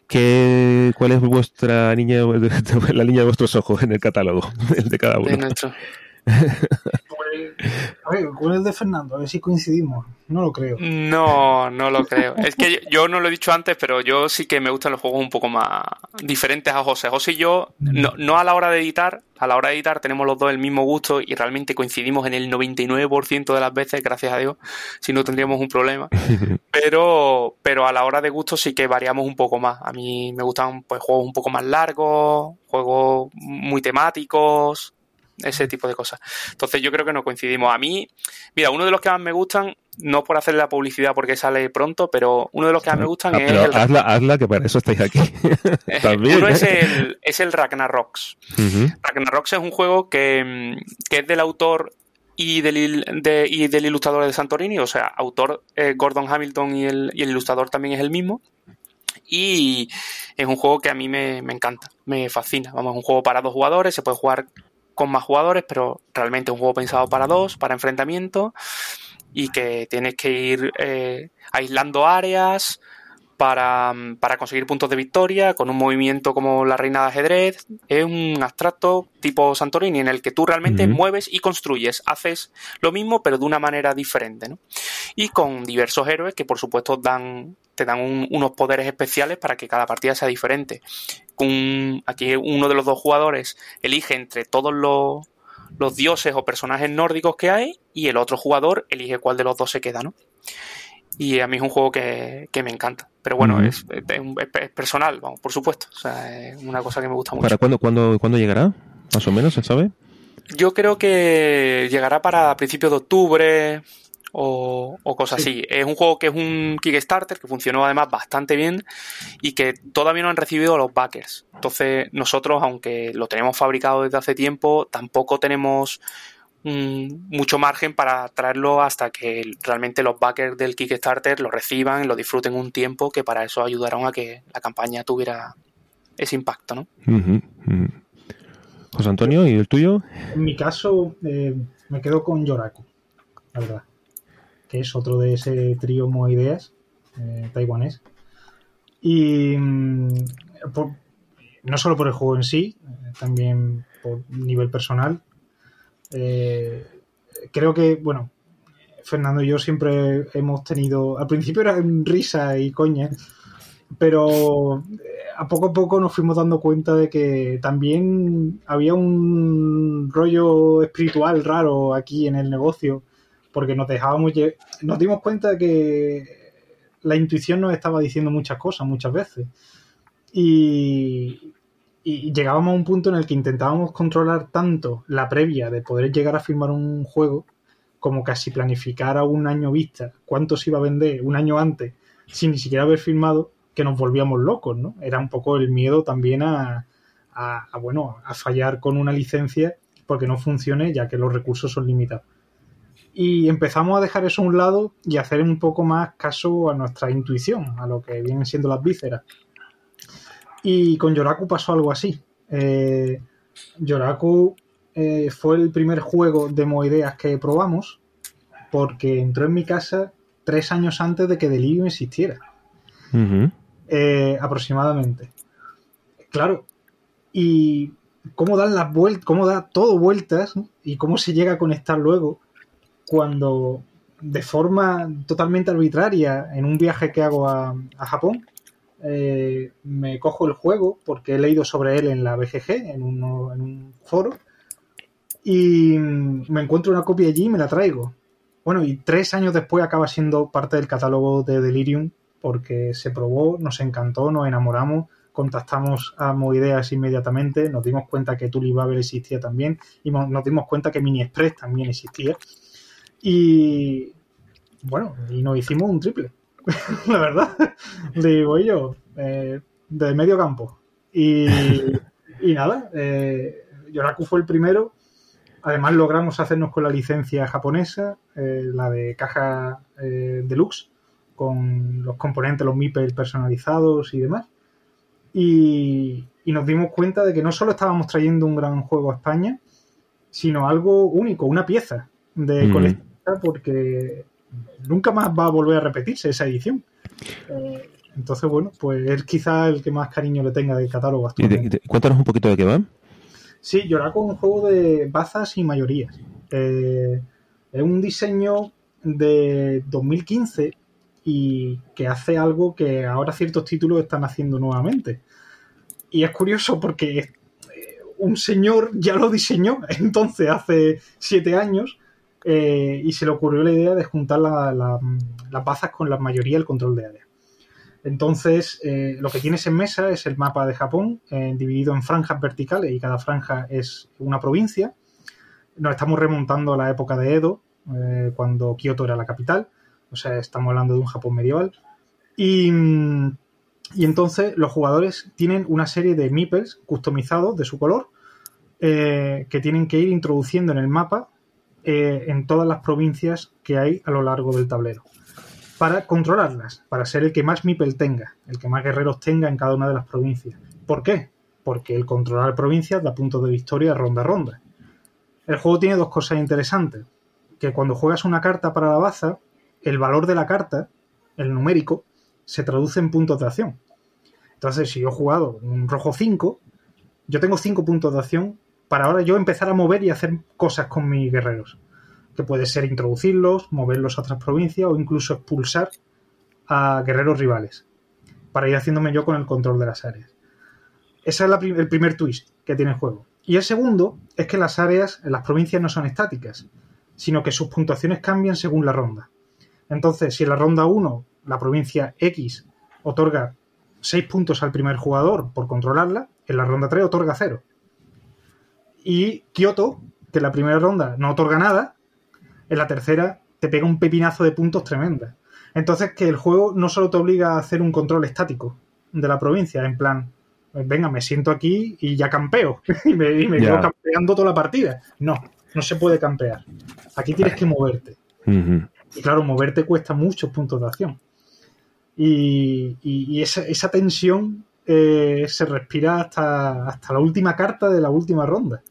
que, ¿cuál es vuestra niña, la línea de vuestros ojos en el catálogo de cada uno? A ver, ¿cuál es el de Fernando? A ver si coincidimos. No lo creo. No, no lo creo. Es que yo no lo he dicho antes, pero yo sí que me gustan los juegos un poco más diferentes a José. José y yo, no, no a la hora de editar, a la hora de editar tenemos los dos el mismo gusto y realmente coincidimos en el 99% de las veces, gracias a Dios, si no tendríamos un problema. Pero, pero a la hora de gusto sí que variamos un poco más. A mí me gustan pues, juegos un poco más largos, juegos muy temáticos, ese tipo de cosas. Entonces yo creo que no coincidimos. A mí, mira, uno de los que más me gustan, no por hacer la publicidad porque sale pronto, pero uno de los que más me gustan ah, es... El... Hazla, hazla, que para eso estáis aquí. También, uno es ¿eh? el, es el Ragnaroks. Ragnaroks es un juego que, es del autor y del, y del ilustrador de Santorini, o sea, autor eh, Gordon Hamilton y el, y el ilustrador también es el mismo y es un juego que a mí me, me, encanta, me fascina. Vamos, es un juego para dos jugadores, se puede jugar con más jugadores, pero realmente un juego pensado para dos, para enfrentamiento, y que tienes que ir eh, aislando áreas para, para, conseguir puntos de victoria, con un movimiento como la reina de ajedrez. Es un abstracto tipo Santorini en el que tú realmente mueves y construyes, haces lo mismo pero de una manera diferente. ¿no? Y con diversos héroes que por supuesto dan te dan unos poderes especiales para que cada partida sea diferente. Aquí uno de los dos jugadores elige entre todos los, dioses o personajes nórdicos que hay y el otro jugador elige cuál de los dos se queda, ¿no? Y a mí es un juego que, me encanta. Pero bueno, es, personal, vamos, por supuesto. O sea, es una cosa que me gusta mucho. ¿Para cuándo, cuándo, cuándo llegará? Más o menos, ¿se sabe? Yo creo que llegará para principios de octubre, o, cosas así. Es un juego que es un Kickstarter que funcionó además bastante bien y que todavía no han recibido los backers. Entonces nosotros, aunque lo tenemos fabricado desde hace tiempo, tampoco tenemos mm, mucho margen para traerlo hasta que realmente los backers del Kickstarter lo reciban, lo disfruten un tiempo, que para eso ayudaron a que la campaña tuviera ese impacto, ¿no? José Antonio, ¿y el tuyo? En mi caso, eh, me quedo con Yoraku, la verdad. Es otro de ese trío Moideas eh, taiwanés. Y mm, no solo por el juego en sí, eh, también por nivel personal. creo que, bueno, Fernando y yo siempre hemos tenido. Al principio era risa y coña, pero a poco a poco nos fuimos dando cuenta de que también había un rollo espiritual raro aquí en el negocio, porque nos dejábamos, nos dimos cuenta que la intuición nos estaba diciendo muchas cosas muchas veces. Y, y llegábamos a un punto en el que intentábamos controlar tanto la previa de poder llegar a firmar un juego como casi planificar a un año vista cuánto se iba a vender un año antes sin ni siquiera haber firmado que nos volvíamos locos, ¿no? Era un poco el miedo también a, bueno, a fallar con una licencia porque no funcione ya que los recursos son limitados. Y empezamos a dejar eso a un lado y hacer un poco más caso a nuestra intuición, a lo que vienen siendo las vísceras. Y con Yoraku pasó algo así. Eh, Yoraku eh, fue el primer juego de Moideas que probamos porque entró en mi casa tres años antes de que Delirium existiera. Eh, aproximadamente. Claro, y cómo dan las vueltas, cómo da todo vueltas y cómo se llega a conectar luego cuando de forma totalmente arbitraria en un viaje que hago a, Japón eh, me cojo el juego porque he leído sobre él en la BGG, en, en un foro, y me encuentro una copia allí y me la traigo. Bueno, y tres años después acaba siendo parte del catálogo de Delirium porque se probó, nos encantó, nos enamoramos, contactamos a Moideas inmediatamente, nos dimos cuenta que Tulibabel existía también y nos dimos cuenta que Mini Express también existía. Y bueno, y nos hicimos un triple, la verdad. Digo yo, eh, de medio campo. Y, nada, eh, Yoraku fue el primero. Además logramos hacernos con la licencia japonesa, eh, la de caja eh, deluxe, con los componentes, los MIPEL personalizados y demás. Y, nos dimos cuenta de que no solo estábamos trayendo un gran juego a España, sino algo único, una pieza de mm. Porque nunca más va a volver a repetirse esa edición. Eh, entonces, bueno, pues es quizá el que más cariño le tenga del catálogo actualmente. cuéntanos un poquito de qué va. Sí, con un juego de bazas y mayorías. Eh, es un diseño de 2015 y que hace algo que ahora ciertos títulos están haciendo nuevamente. Y es curioso porque eh, un señor ya lo diseñó entonces hace siete años eh, y se le ocurrió la idea de juntar las bazas con la mayoría del control de área. Entonces, eh, lo que tienes en mesa es el mapa de Japón, dividido en franjas verticales y cada franja es una provincia. Nos estamos remontando a la época de Edo, cuando Kioto era la capital. O sea, estamos hablando de un Japón medieval. Y, entonces los jugadores tienen una serie de meeples customizados de su color eh, que tienen que ir introduciendo en el mapa eh, en todas las provincias que hay a lo largo del tablero para controlarlas, para ser el que más meeple tenga, el que más guerreros tenga en cada una de las provincias. ¿Por qué? Porque el controlar provincias da puntos de victoria ronda a ronda. El juego tiene dos cosas interesantes, que cuando juegas una carta para la baza, el valor de la carta, el numérico, se traduce en puntos de acción. Entonces, si yo he jugado un rojo 5, yo tengo 5 puntos de acción para ahora yo empezar a mover y hacer cosas con mis guerreros. Que puede ser introducirlos, moverlos a otras provincias o incluso expulsar a guerreros rivales. Para ir haciéndome yo con el control de las áreas. Ese es el primer twist que tiene el juego. Y el segundo es que las áreas, las provincias no son estáticas, sino que sus puntuaciones cambian según la ronda. Entonces, si en la ronda 1 la provincia X otorga 6 puntos al primer jugador por controlarla, en la ronda 3 otorga 0. Y Kyoto, que en la primera ronda no otorga nada, en la tercera te pega un pepinazo de puntos tremenda. Entonces, que el juego no solo te obliga a hacer un control estático de la provincia, en plan, venga, me siento aquí y ya campeo, y me, quedo campeando toda la partida. No, no se puede campear. Aquí tienes que moverte. Y claro, moverte cuesta muchos puntos de acción. Y, esa, tensión eh, se respira hasta, hasta la última carta de la última ronda.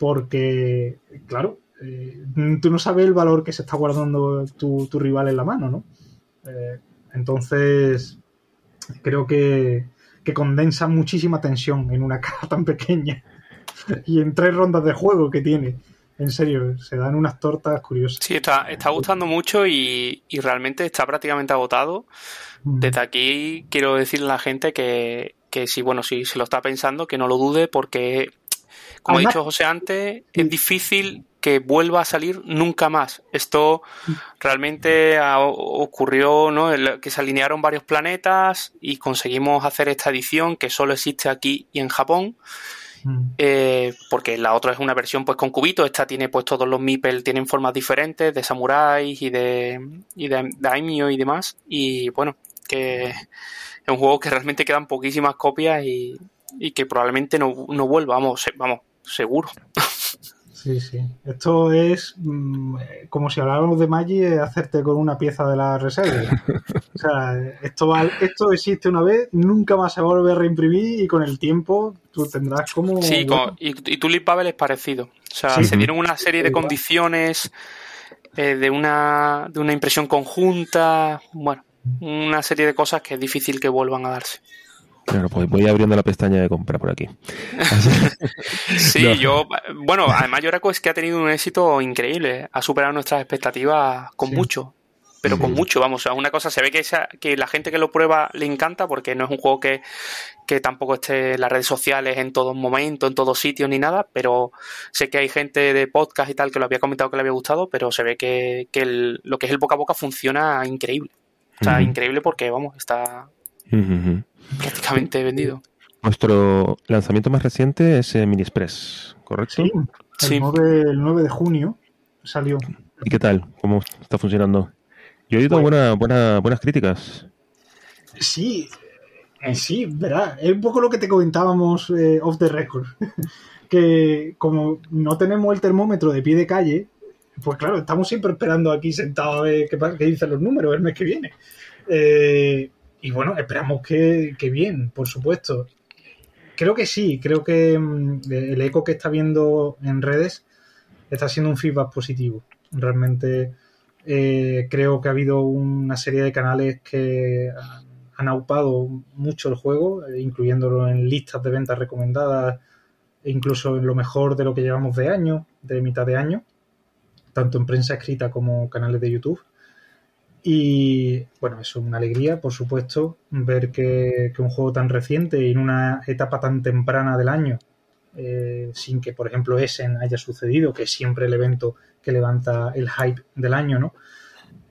Porque, claro, eh, tú no sabes el valor que se está guardando tu, rival en la mano, ¿no? Eh, entonces, creo que, que condensa muchísima tensión en una caja tan pequeña y en tres rondas de juego que tiene. En serio, se dan unas tortas curiosas. Sí, está, está gustando mucho y, realmente está prácticamente agotado. Mm. Desde aquí quiero decirle a la gente que, que si, bueno, si se lo está pensando, que no lo dude porque, como ha dicho José antes, es difícil que vuelva a salir nunca más. Esto realmente ocurrió, ¿no? Que se alinearon varios planetas y conseguimos hacer esta edición que solo existe aquí y en Japón. Mm. Eh, porque la otra es una versión pues con cubitos, esta tiene pues todos los Mipel tienen formas diferentes de samuráis y de, y de daimyo y demás y bueno, que es un juego que realmente quedan poquísimas copias y, y que probablemente no, no vuelva, vamos, vamos, seguro. Sí, sí. Esto es mm, como si habláramos de Maggi, hacerte con una pieza de la reserva. o sea, esto, esto existe una vez, nunca más se va a volver a reimprimir y con el tiempo tú tendrás como... Sí, y, y Tulip Babel es parecido. O sea, se dieron una serie de condiciones eh, de, una, de una impresión conjunta, bueno, una serie de cosas que es difícil que vuelvan a darse. Claro, pues voy abriendo la pestaña de compra por aquí. sí, yo, bueno, además Yoraco es que ha tenido un éxito increíble, ha superado nuestras expectativas con mucho, pero con mucho, vamos, a una cosa se ve que, esa, que la gente que lo prueba le encanta porque no es un juego que, que tampoco esté en las redes sociales en todo momento, en todos sitios ni nada, pero sé que hay gente de podcast y tal que lo había comentado que le había gustado, pero se ve que, que lo que es el boca a boca funciona increíble. O sea, increíble porque, vamos, está prácticamente vendido. Nuestro lanzamiento más reciente es eh, Mini Express, ¿correcto? Sí, el, 9, de junio salió. ¿Y qué tal? ¿Cómo está funcionando? Yo he oído buena, buenas críticas. Sí, eh, sí, verdad. Es un poco lo que te comentábamos eh, off the record. que como no tenemos el termómetro de pie de calle, pues claro, estamos siempre esperando aquí sentados a ver qué, qué dicen los números el mes que viene. Eh, y bueno, esperamos que, bien, por supuesto. Creo que sí, creo que mm, el eco que está viendo en redes está siendo un feedback positivo. Realmente eh, creo que ha habido una serie de canales que han aupado mucho el juego, incluyéndolo en listas de ventas recomendadas, e incluso en lo mejor de lo que llevamos de año, de mitad de año, tanto en prensa escrita como canales de YouTube. Y bueno, es una alegría, por supuesto, ver que, un juego tan reciente y en una etapa tan temprana del año, eh, sin que, por ejemplo, Essen haya sucedido, que es siempre el evento que levanta el hype del año, ¿no?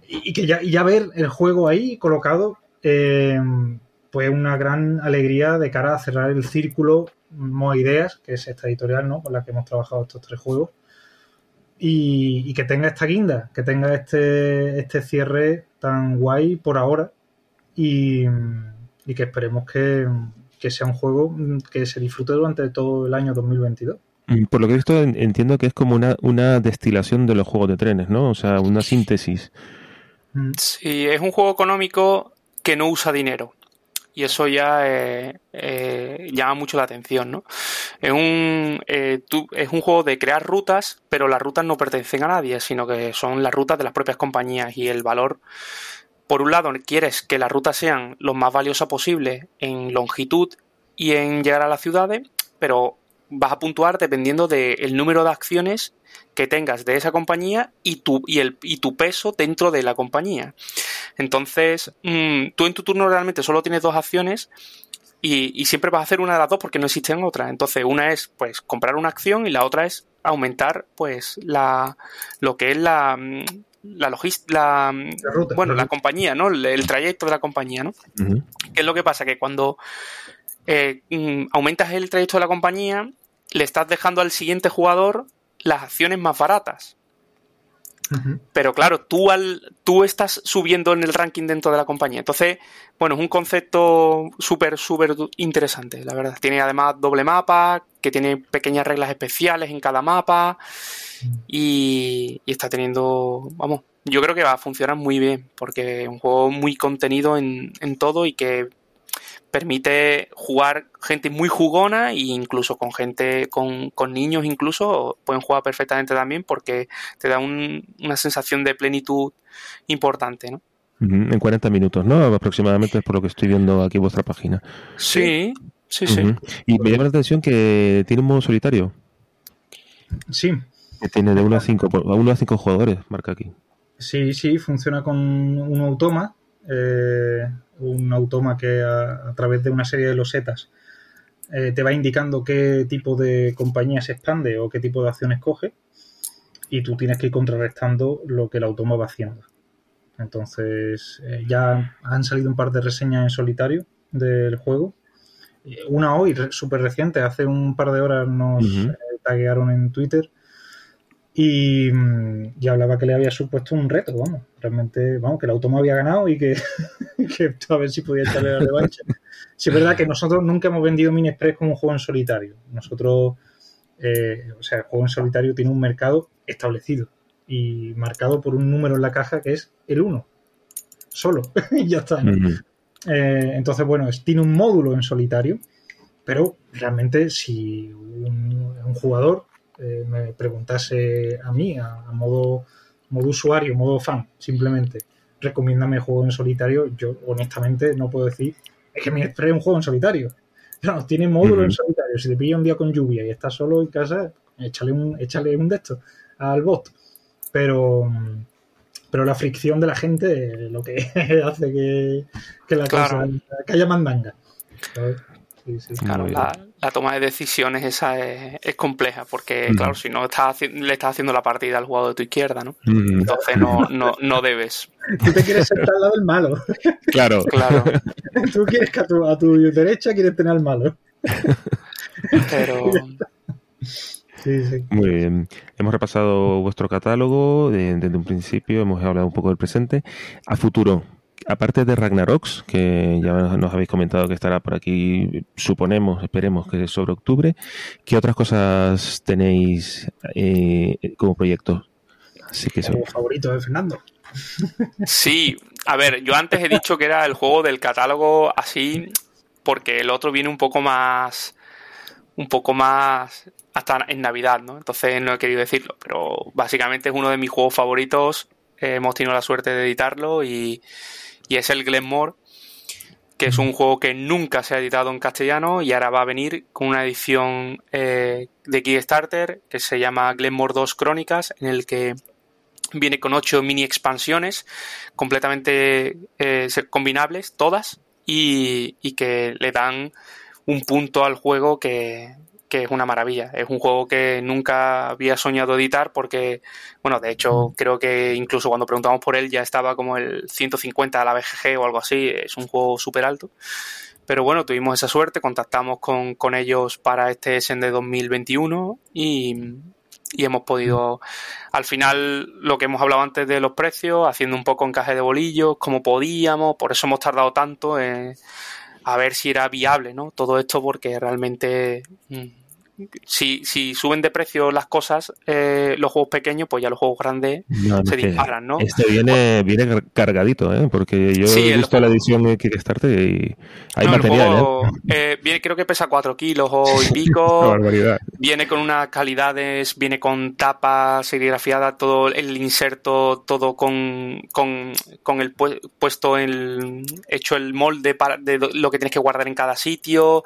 Y, que ya, ya ver el juego ahí colocado, pues una gran alegría de cara a cerrar el círculo Moa Ideas, que es esta editorial, ¿no? Con la que hemos trabajado estos tres juegos y, que tenga esta guinda, que tenga este, este cierre tan guay por ahora y, que esperemos que, sea un juego que se disfrute durante todo el año 2022. Mm, por lo que he visto, entiendo que es como una, una destilación de los juegos de trenes, ¿no? O sea, una síntesis. Mm. Sí, es un juego económico que no usa dinero y eso ya eh, eh, llama mucho la atención, ¿no? Es un, eh, es un juego de crear rutas, pero las rutas no pertenecen a nadie, sino que son las rutas de las propias compañías y el valor, por un lado, quieres que las rutas sean lo más valiosas posible en longitud y en llegar a las ciudades, pero vas a puntuar dependiendo del número de acciones que tengas de esa compañía y tu, y el, y tu peso dentro de la compañía. Entonces, mm, tú en tu turno realmente solo tienes dos acciones y, siempre vas a hacer una de las dos porque no existen otras. Entonces, una es pues comprar una acción y la otra es aumentar pues la lo que es la mm, la logística, la, bueno, la, compañía, ¿no? El, trayecto de la compañía, ¿no? ¿Qué es lo que pasa? Que cuando eh, mm, aumentas el trayecto de la compañía, le estás dejando al siguiente jugador las acciones más baratas. Pero claro, tú, al, tú estás subiendo en el ranking dentro de la compañía. Entonces, bueno, es un concepto súper, súper interesante, la verdad. Tiene además doble mapa, que tiene pequeñas reglas especiales en cada mapa y, está teniendo, vamos, yo creo que va a funcionar muy bien porque es un juego muy contenido en, en todo y que permite jugar gente muy jugona e incluso con gente, con, niños incluso, pueden jugar perfectamente también porque te da una sensación de plenitud importante, ¿no? En 40 minutos, ¿no? Aproximadamente es por lo que estoy viendo aquí en vuestra página. Sí, sí, sí. Y me llama la atención que tiene un modo solitario. Sí. Que tiene de 1 a 5, a 1 a 5 jugadores, marca aquí. Sí, sí, funciona con un automa. Eh, un automa que a, través de una serie de losetas eh, te va indicando qué tipo de compañía se expande o qué tipo de acciones coge y tú tienes que ir contrarrestando lo que el automa va haciendo. Entonces eh, ya han salido un par de reseñas en solitario del juego. Una hoy, súper reciente, hace un par de horas nos uh taguearon en Twitter y, hablaba que le había supuesto un reto, vamos. Realmente, vamos, que el automa había ganado y que, a ver si podía echarle la revancha. Sí, es verdad que nosotros nunca hemos vendido Mini Express como un juego en solitario. Nosotros, eh, o sea, el juego en solitario tiene un mercado establecido y marcado por un número en la caja que es el 1. Solo. y ya está. Eh, entonces, bueno, tiene un módulo en solitario, pero realmente si un jugador eh, me preguntase a mí, a, modo, modo usuario, modo fan, simplemente, recomiéndame juego en solitario, yo honestamente no puedo decir, es que me esperé un juego en solitario. No, tiene módulo en solitario. Si te pilla un día con lluvia y estás solo en casa, échale un, échale un de estos al bot. Pero, pero la fricción de la gente es lo que hace que, la cosa que haya mandanga. Claro, la, toma de decisiones esa es, compleja, porque claro, si no estás, le estás haciendo la partida al jugador de tu izquierda, ¿no? Entonces no, no, no debes. Tú te quieres sentar al lado del malo. Claro. claro. Tú quieres que a tu, a tu derecha quieres tener al malo. Pero... Sí, sí. Muy bien. Hemos repasado vuestro catálogo desde un principio, hemos hablado un poco del presente. A futuro, aparte de Ragnaroks, que ya nos habéis comentado que estará por aquí, suponemos, esperemos que es sobre octubre, ¿qué otras cosas tenéis eh, como proyecto? Así que Como favorito de Fernando. Sí, a ver, yo antes he dicho que era el juego del catálogo así, porque el otro viene un poco más, un poco más hasta en Navidad, ¿no? Entonces no he querido decirlo, pero básicamente es uno de mis juegos favoritos. hemos tenido la suerte de editarlo y, y es el Glenmore, que es un juego que nunca se ha editado en castellano y ahora va a venir con una edición eh, de Kickstarter que se llama Glenmore 2 Crónicas, en el que viene con ocho mini expansiones completamente eh, combinables, todas, y, y que le dan un punto al juego que, que es una maravilla. Es un juego que nunca había soñado editar porque, bueno, de hecho creo que incluso cuando preguntamos por él ya estaba como el 150 a la BGG o algo así. Es un juego súper alto. Pero bueno, tuvimos esa suerte, contactamos con, con ellos para este Essen de 2021 y, y hemos podido, al final, lo que hemos hablado antes de los precios, haciendo un poco encaje de bolillos, como podíamos, por eso hemos tardado tanto en a ver si era viable, ¿no? Todo esto porque realmente mm, si, si suben de precio las cosas, eh, los juegos pequeños, pues ya los juegos grandes se disparan, ¿no? Este viene, viene cargadito, ¿eh? Porque yo he visto la edición de Kickstarter y hay material, ¿eh? Viene, creo que pesa 4 kilos o y pico. viene con unas calidades, viene con tapa serigrafiada, todo el inserto, todo con, con, con el puesto, el, hecho el molde para, de lo que tienes que guardar en cada sitio.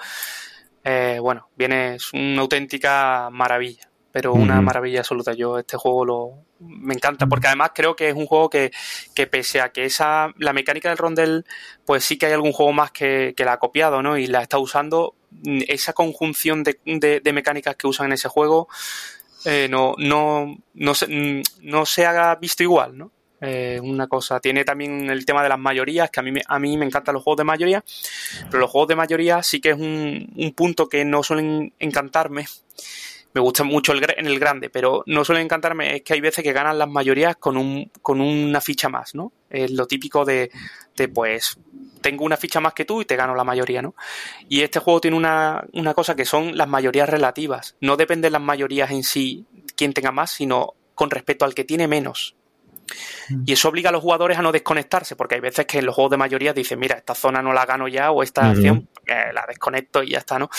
Eh, bueno, viene, es una auténtica maravilla, pero una maravilla absoluta. Yo este juego lo me encanta, porque además creo que es un juego que, que pese a que esa, la mecánica del rondel, pues sí que hay algún juego más que, la ha copiado, ¿no? Y la está usando, mm, esa conjunción de, de, mecánicas que usan en ese juego, eh, no, no, no, se, mm, no se haga visto igual, ¿no? Eh, una cosa. Tiene también el tema de las mayorías, que a mí, me, a mí me encantan los juegos de mayoría, pero los juegos de mayoría sí que es un, un punto que no suelen encantarme. Me gusta mucho el, en el grande, pero no suelen encantarme. Es que hay veces que ganan las mayorías con, un, con una ficha más, ¿no? Es lo típico de, pues, tengo una ficha más que tú y te gano la mayoría, ¿no? Y este juego tiene una, una cosa que son las mayorías relativas. No dependen las mayorías en sí quién tenga más, sino con respecto al que tiene menos. Mm. Y eso obliga a los jugadores a no desconectarse, porque hay veces que en los juegos de mayoría dicen, mira, esta zona no la gano ya, o esta acción eh, la desconecto y ya está, ¿no?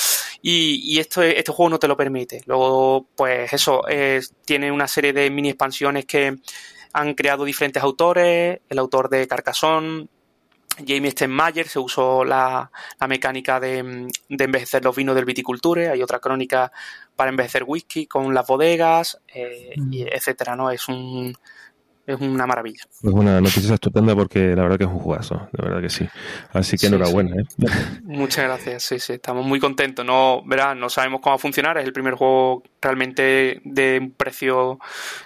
Y, esto, este juego no te lo permite. Luego, pues eso, tiene una serie de mini expansiones que han creado diferentes autores, el autor de Carcassonne, Jamie Stenmayer se usó la, mecánica de, envejecer los vinos del viticulture, hay otra crónica para envejecer whisky con las bodegas, eh, mm. y etcétera, ¿no? Es un es una maravilla. Es una noticia estupenda porque la verdad que es un jugazo, de verdad que sí. Así que enhorabuena. ¿eh? Muchas gracias, sí, sí, estamos muy contentos. No, verás, no sabemos cómo va a funcionar, es el primer juego realmente de un precio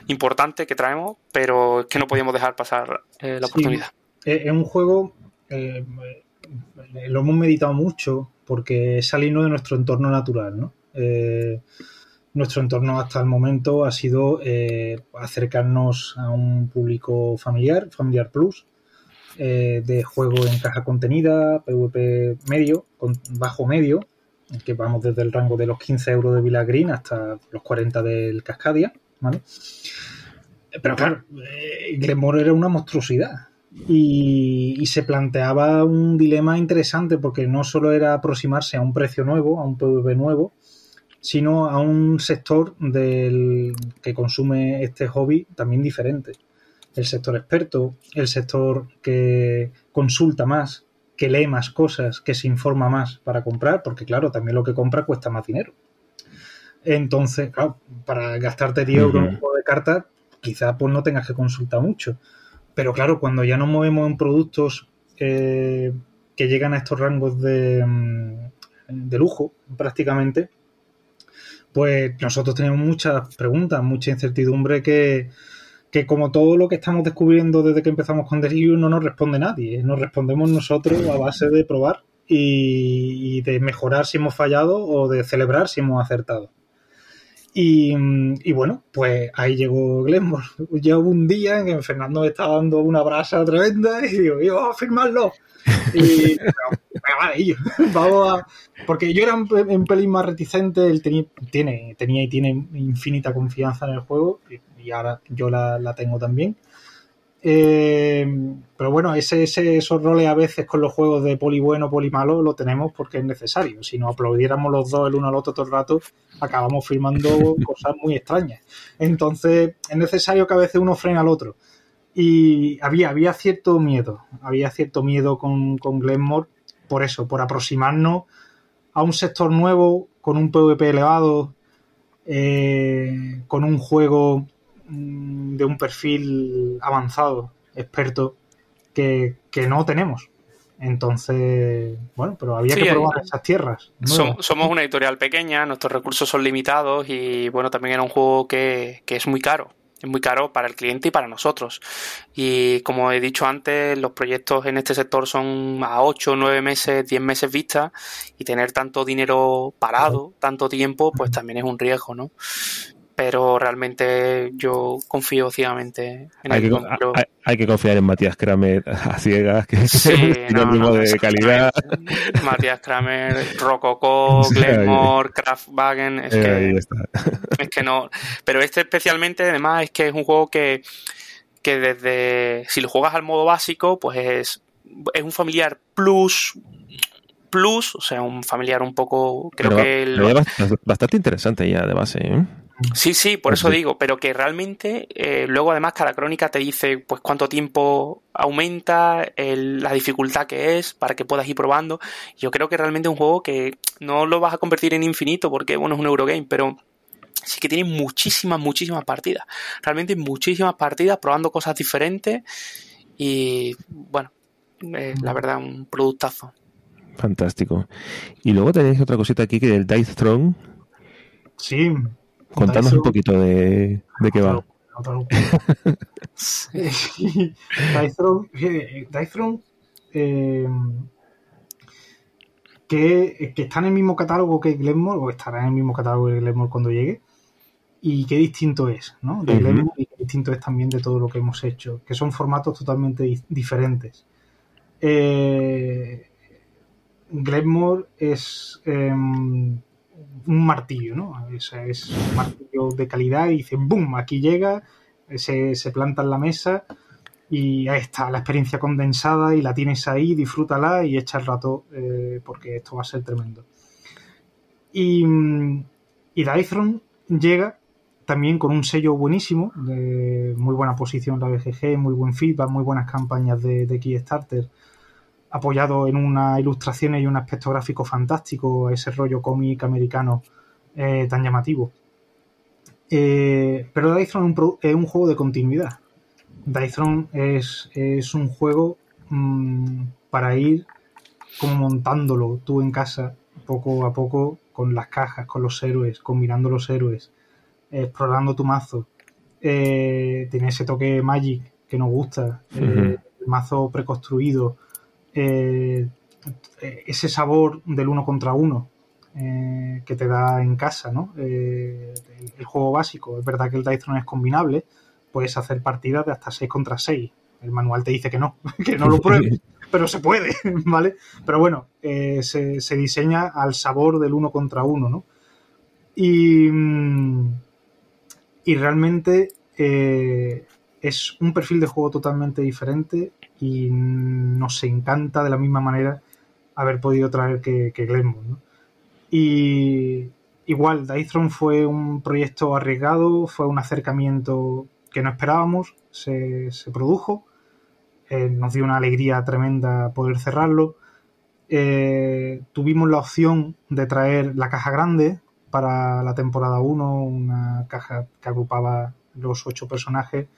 importante que traemos, pero es que no podíamos dejar pasar eh, la oportunidad. Es un juego, eh, lo hemos meditado mucho porque es salirnos de nuestro entorno natural, ¿no? Nuestro entorno hasta el momento ha sido eh, acercarnos a un público familiar, familiar plus, eh, de juego en caja contenida, PvP medio, con bajo medio, que vamos desde el rango de los 15 euros de Villa Green hasta los 40 del Cascadia. Pero claro, eh, era una monstruosidad. Y, se planteaba un dilema interesante porque no solo era aproximarse a un precio nuevo, a un PvP nuevo, sino a un sector del que consume este hobby también diferente. El sector experto, el sector que consulta más, que lee más cosas, que se informa más para comprar, porque claro, también lo que compra cuesta más dinero. Entonces, claro, para gastarte 10 euros en un juego de cartas, quizás pues no tengas que consultar mucho. Pero claro, cuando ya nos movemos en productos eh, que llegan a estos rangos de, mm, de lujo, prácticamente, pues nosotros tenemos muchas preguntas, mucha incertidumbre que, como todo lo que estamos descubriendo desde que empezamos con Delirium no nos responde nadie, nos respondemos nosotros a base de probar y, de mejorar si hemos fallado o de celebrar si hemos acertado. Y, bueno, pues ahí llegó Glenmore. Hubo un día en que Fernando me estaba dando una brasa tremenda y digo, vamos a firmarlo. Y vamos a. Porque yo era un, pelín más reticente, él tenía, tiene, tenía y tiene infinita confianza en el juego, y, ahora yo la, tengo también. Eh, pero bueno, ese, esos roles a veces con los juegos de poli bueno, poli malo, lo tenemos porque es necesario. Si nos aplaudiéramos los dos el uno al otro todo el rato, acabamos firmando cosas muy extrañas. Entonces, es necesario que a veces uno frene al otro. Y había, había cierto miedo, había cierto miedo con, con Glenmore por eso, por aproximarnos a un sector nuevo, con un PvP elevado, eh, con un juego mm, de un perfil avanzado, experto, que, no tenemos. Entonces, bueno, pero había que probar esas tierras. Somos una editorial pequeña, nuestros recursos son limitados y bueno, también era un juego que, que es muy caro es muy caro para el cliente y para nosotros. Y como he dicho antes, los proyectos en este sector son a 8, 9 meses, 10 meses vista y tener tanto dinero parado, tanto tiempo, pues también es un riesgo, ¿no? Pero realmente yo confío ciegamente en hay el que, hay, que confiar en Matías Kramer a ciegas, que es sinónimo de calidad. Matías Kramer, Rococo, Glenmore, Kraftwagen, es que, es que no. Pero este especialmente, además, es que es un juego que, que desde, si lo juegas al modo básico, pues es, es un familiar plus, plus, o sea, un familiar un poco, creo que... bastante interesante ya de base, ¿eh? Sí, sí, por eso digo, pero que realmente eh, luego además cada crónica te dice pues cuánto tiempo aumenta, la dificultad que es para que puedas ir probando. Yo creo que realmente es un juego que no lo vas a convertir en infinito porque bueno es un Eurogame, pero sí que tiene muchísimas, muchísimas partidas. Realmente muchísimas partidas probando cosas diferentes y bueno, la verdad un productazo. Fantástico. Y luego tenéis otra cosita aquí que el Dice Throne. Sí, Contanos un poquito de, de qué va. Dythrone, eh, que, que, está en el mismo catálogo que Glenmore, o estará en el mismo catálogo que Glenmore cuando llegue, y qué distinto es, ¿no? De Glenmore y qué distinto es también de todo lo que hemos hecho, que son formatos totalmente diferentes. Eh, Glenmore es em, un martillo, ¿no? Es, es un martillo de calidad y dice, ¡boom! Aquí llega se, se planta en la mesa y ahí está la experiencia condensada y la tienes ahí, disfrútala y echa el rato eh, porque esto va a ser tremendo. Y, y llega también con un sello buenísimo, de muy buena posición la BGG, muy buen feedback, muy buenas campañas de, de Kickstarter, apoyado en unas ilustraciones y un aspecto gráfico fantástico, ese rollo cómic americano eh, tan llamativo. Eh, pero Dythrone es un, juego de continuidad Dythrone es, es un juego mmm, para ir como montándolo tú en casa poco a poco con las cajas, con los héroes, combinando los héroes, explorando tu mazo. Eh, tiene ese toque Magic que nos gusta, uh -huh. el mazo preconstruido, eh, ese sabor del uno contra uno eh, que te da en casa, ¿no? Eh, el, el, juego básico. Es verdad que el Dythrone es combinable, puedes hacer partidas de hasta 6 contra 6. El manual te dice que no, que no lo pruebes, pero se puede, ¿vale? Pero bueno, se, se, diseña al sabor del uno contra uno, ¿no? Y, y realmente es un perfil de juego totalmente diferente y nos encanta de la misma manera haber podido traer que, que. Y igual, Dythrone fue un proyecto arriesgado, fue un acercamiento que no esperábamos, se, se produjo, eh, nos dio una alegría tremenda poder cerrarlo. Eh, tuvimos la opción de traer la caja grande para la temporada 1, una caja que agrupaba los ocho personajes,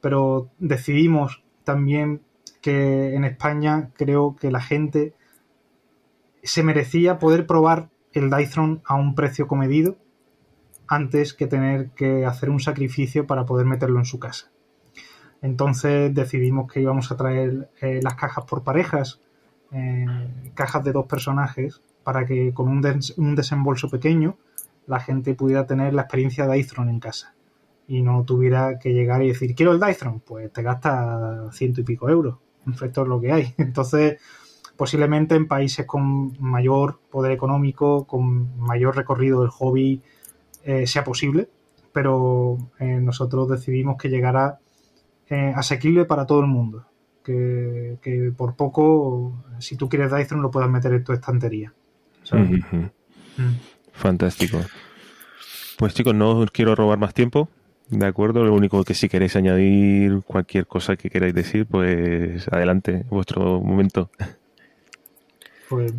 pero decidimos también que en España creo que la gente se merecía poder probar el Dythrone a un precio comedido antes que tener que hacer un sacrificio para poder meterlo en su casa. Entonces decidimos que íbamos a traer eh, las cajas por parejas, eh, cajas de dos personajes, para que con un, des un, desembolso pequeño la gente pudiera tener la experiencia de Dythrone en casa y no tuviera que llegar y decir quiero el Dythrone, pues te gasta ciento y pico euros. Esto es lo que hay. Entonces, posiblemente en países con mayor poder económico, con mayor recorrido del hobby, eh, sea posible, pero eh, nosotros decidimos que llegara eh, asequible para todo el mundo. Que, que, por poco, si tú quieres Dyson, lo puedas meter en tu estantería. Uh -huh. mm. Fantástico. Pues chicos, no os quiero robar más tiempo. De acuerdo, lo único que si queréis añadir cualquier cosa que queráis decir, pues adelante, vuestro momento. Pues,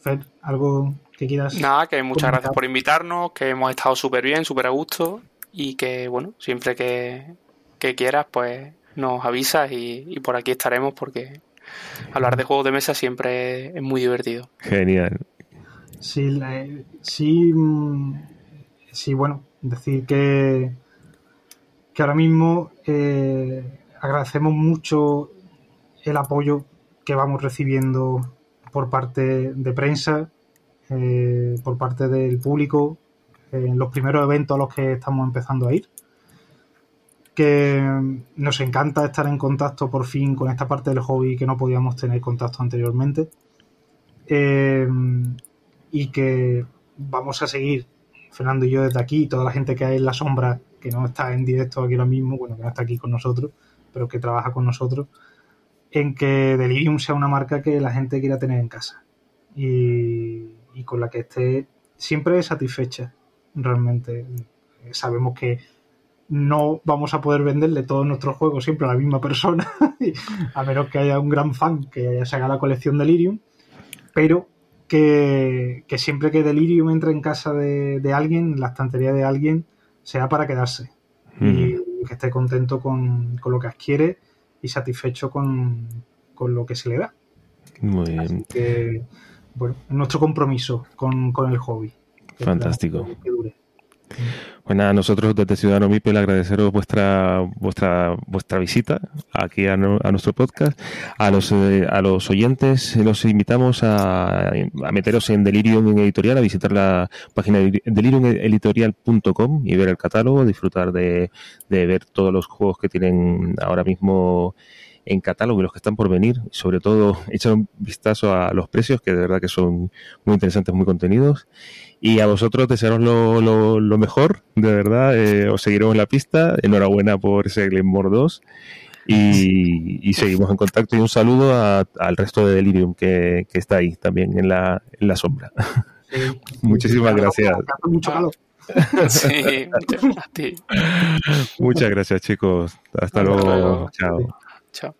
Fed, algo que quieras. Nada, que muchas comentar? gracias por invitarnos, que hemos estado súper bien, súper a gusto y que, bueno, siempre que, que quieras, pues nos avisas y, y, por aquí estaremos porque hablar de juegos de mesa siempre es muy divertido. Genial. Sí, sí, sí bueno, decir que, que ahora mismo eh, agradecemos mucho el apoyo que vamos recibiendo por parte de prensa, eh, por parte del público, en los primeros eventos a los que estamos empezando a ir. Que nos encanta estar en contacto por fin con esta parte del hobby que no podíamos tener contacto anteriormente. Eh, y que vamos a seguir, Fernando y yo desde aquí, toda la gente que hay en la sombra, que no está en directo aquí ahora mismo, bueno, que no está aquí con nosotros, pero que trabaja con nosotros, en que Delirium sea una marca que la gente quiera tener en casa. Y, con la que esté siempre satisfecha realmente. Sabemos que no vamos a poder venderle todos nuestros juegos siempre a la misma persona a menos que haya un gran fan que se haga la colección Delirium pero que, que siempre que Delirium entre en casa de, de, alguien en la estantería de alguien sea para quedarse mm. y que esté contento con, con lo que adquiere y satisfecho con, con lo que se le da. Muy bien. Así que, bueno, nuestro compromiso con, con el hobby. Fantástico. Que dure. Pues nada, nosotros desde Ciudadano Mipel agradeceros vuestra vuestra vuestra visita aquí a, nuestro podcast. A los eh, a los oyentes los invitamos a, a, meteros en Delirium Editorial, a visitar la página de deliriumeditorial.com y ver el catálogo, disfrutar de, de ver todos los juegos que tienen ahora mismo en catálogo y los que están por venir. Sobre todo, echar un vistazo a los precios, que de verdad que son muy interesantes, muy contenidos. Y a vosotros desearos lo, lo, mejor, de verdad. Eh, os seguiremos en la pista. Enhorabuena por ese Glenmore 2. Y, seguimos en contacto. Y un saludo al resto de Delirium que, que, está ahí también en la, en la sombra. Muchísimas gracias. Sí, muchas gracias, chicos. Hasta luego. Chao. Chao.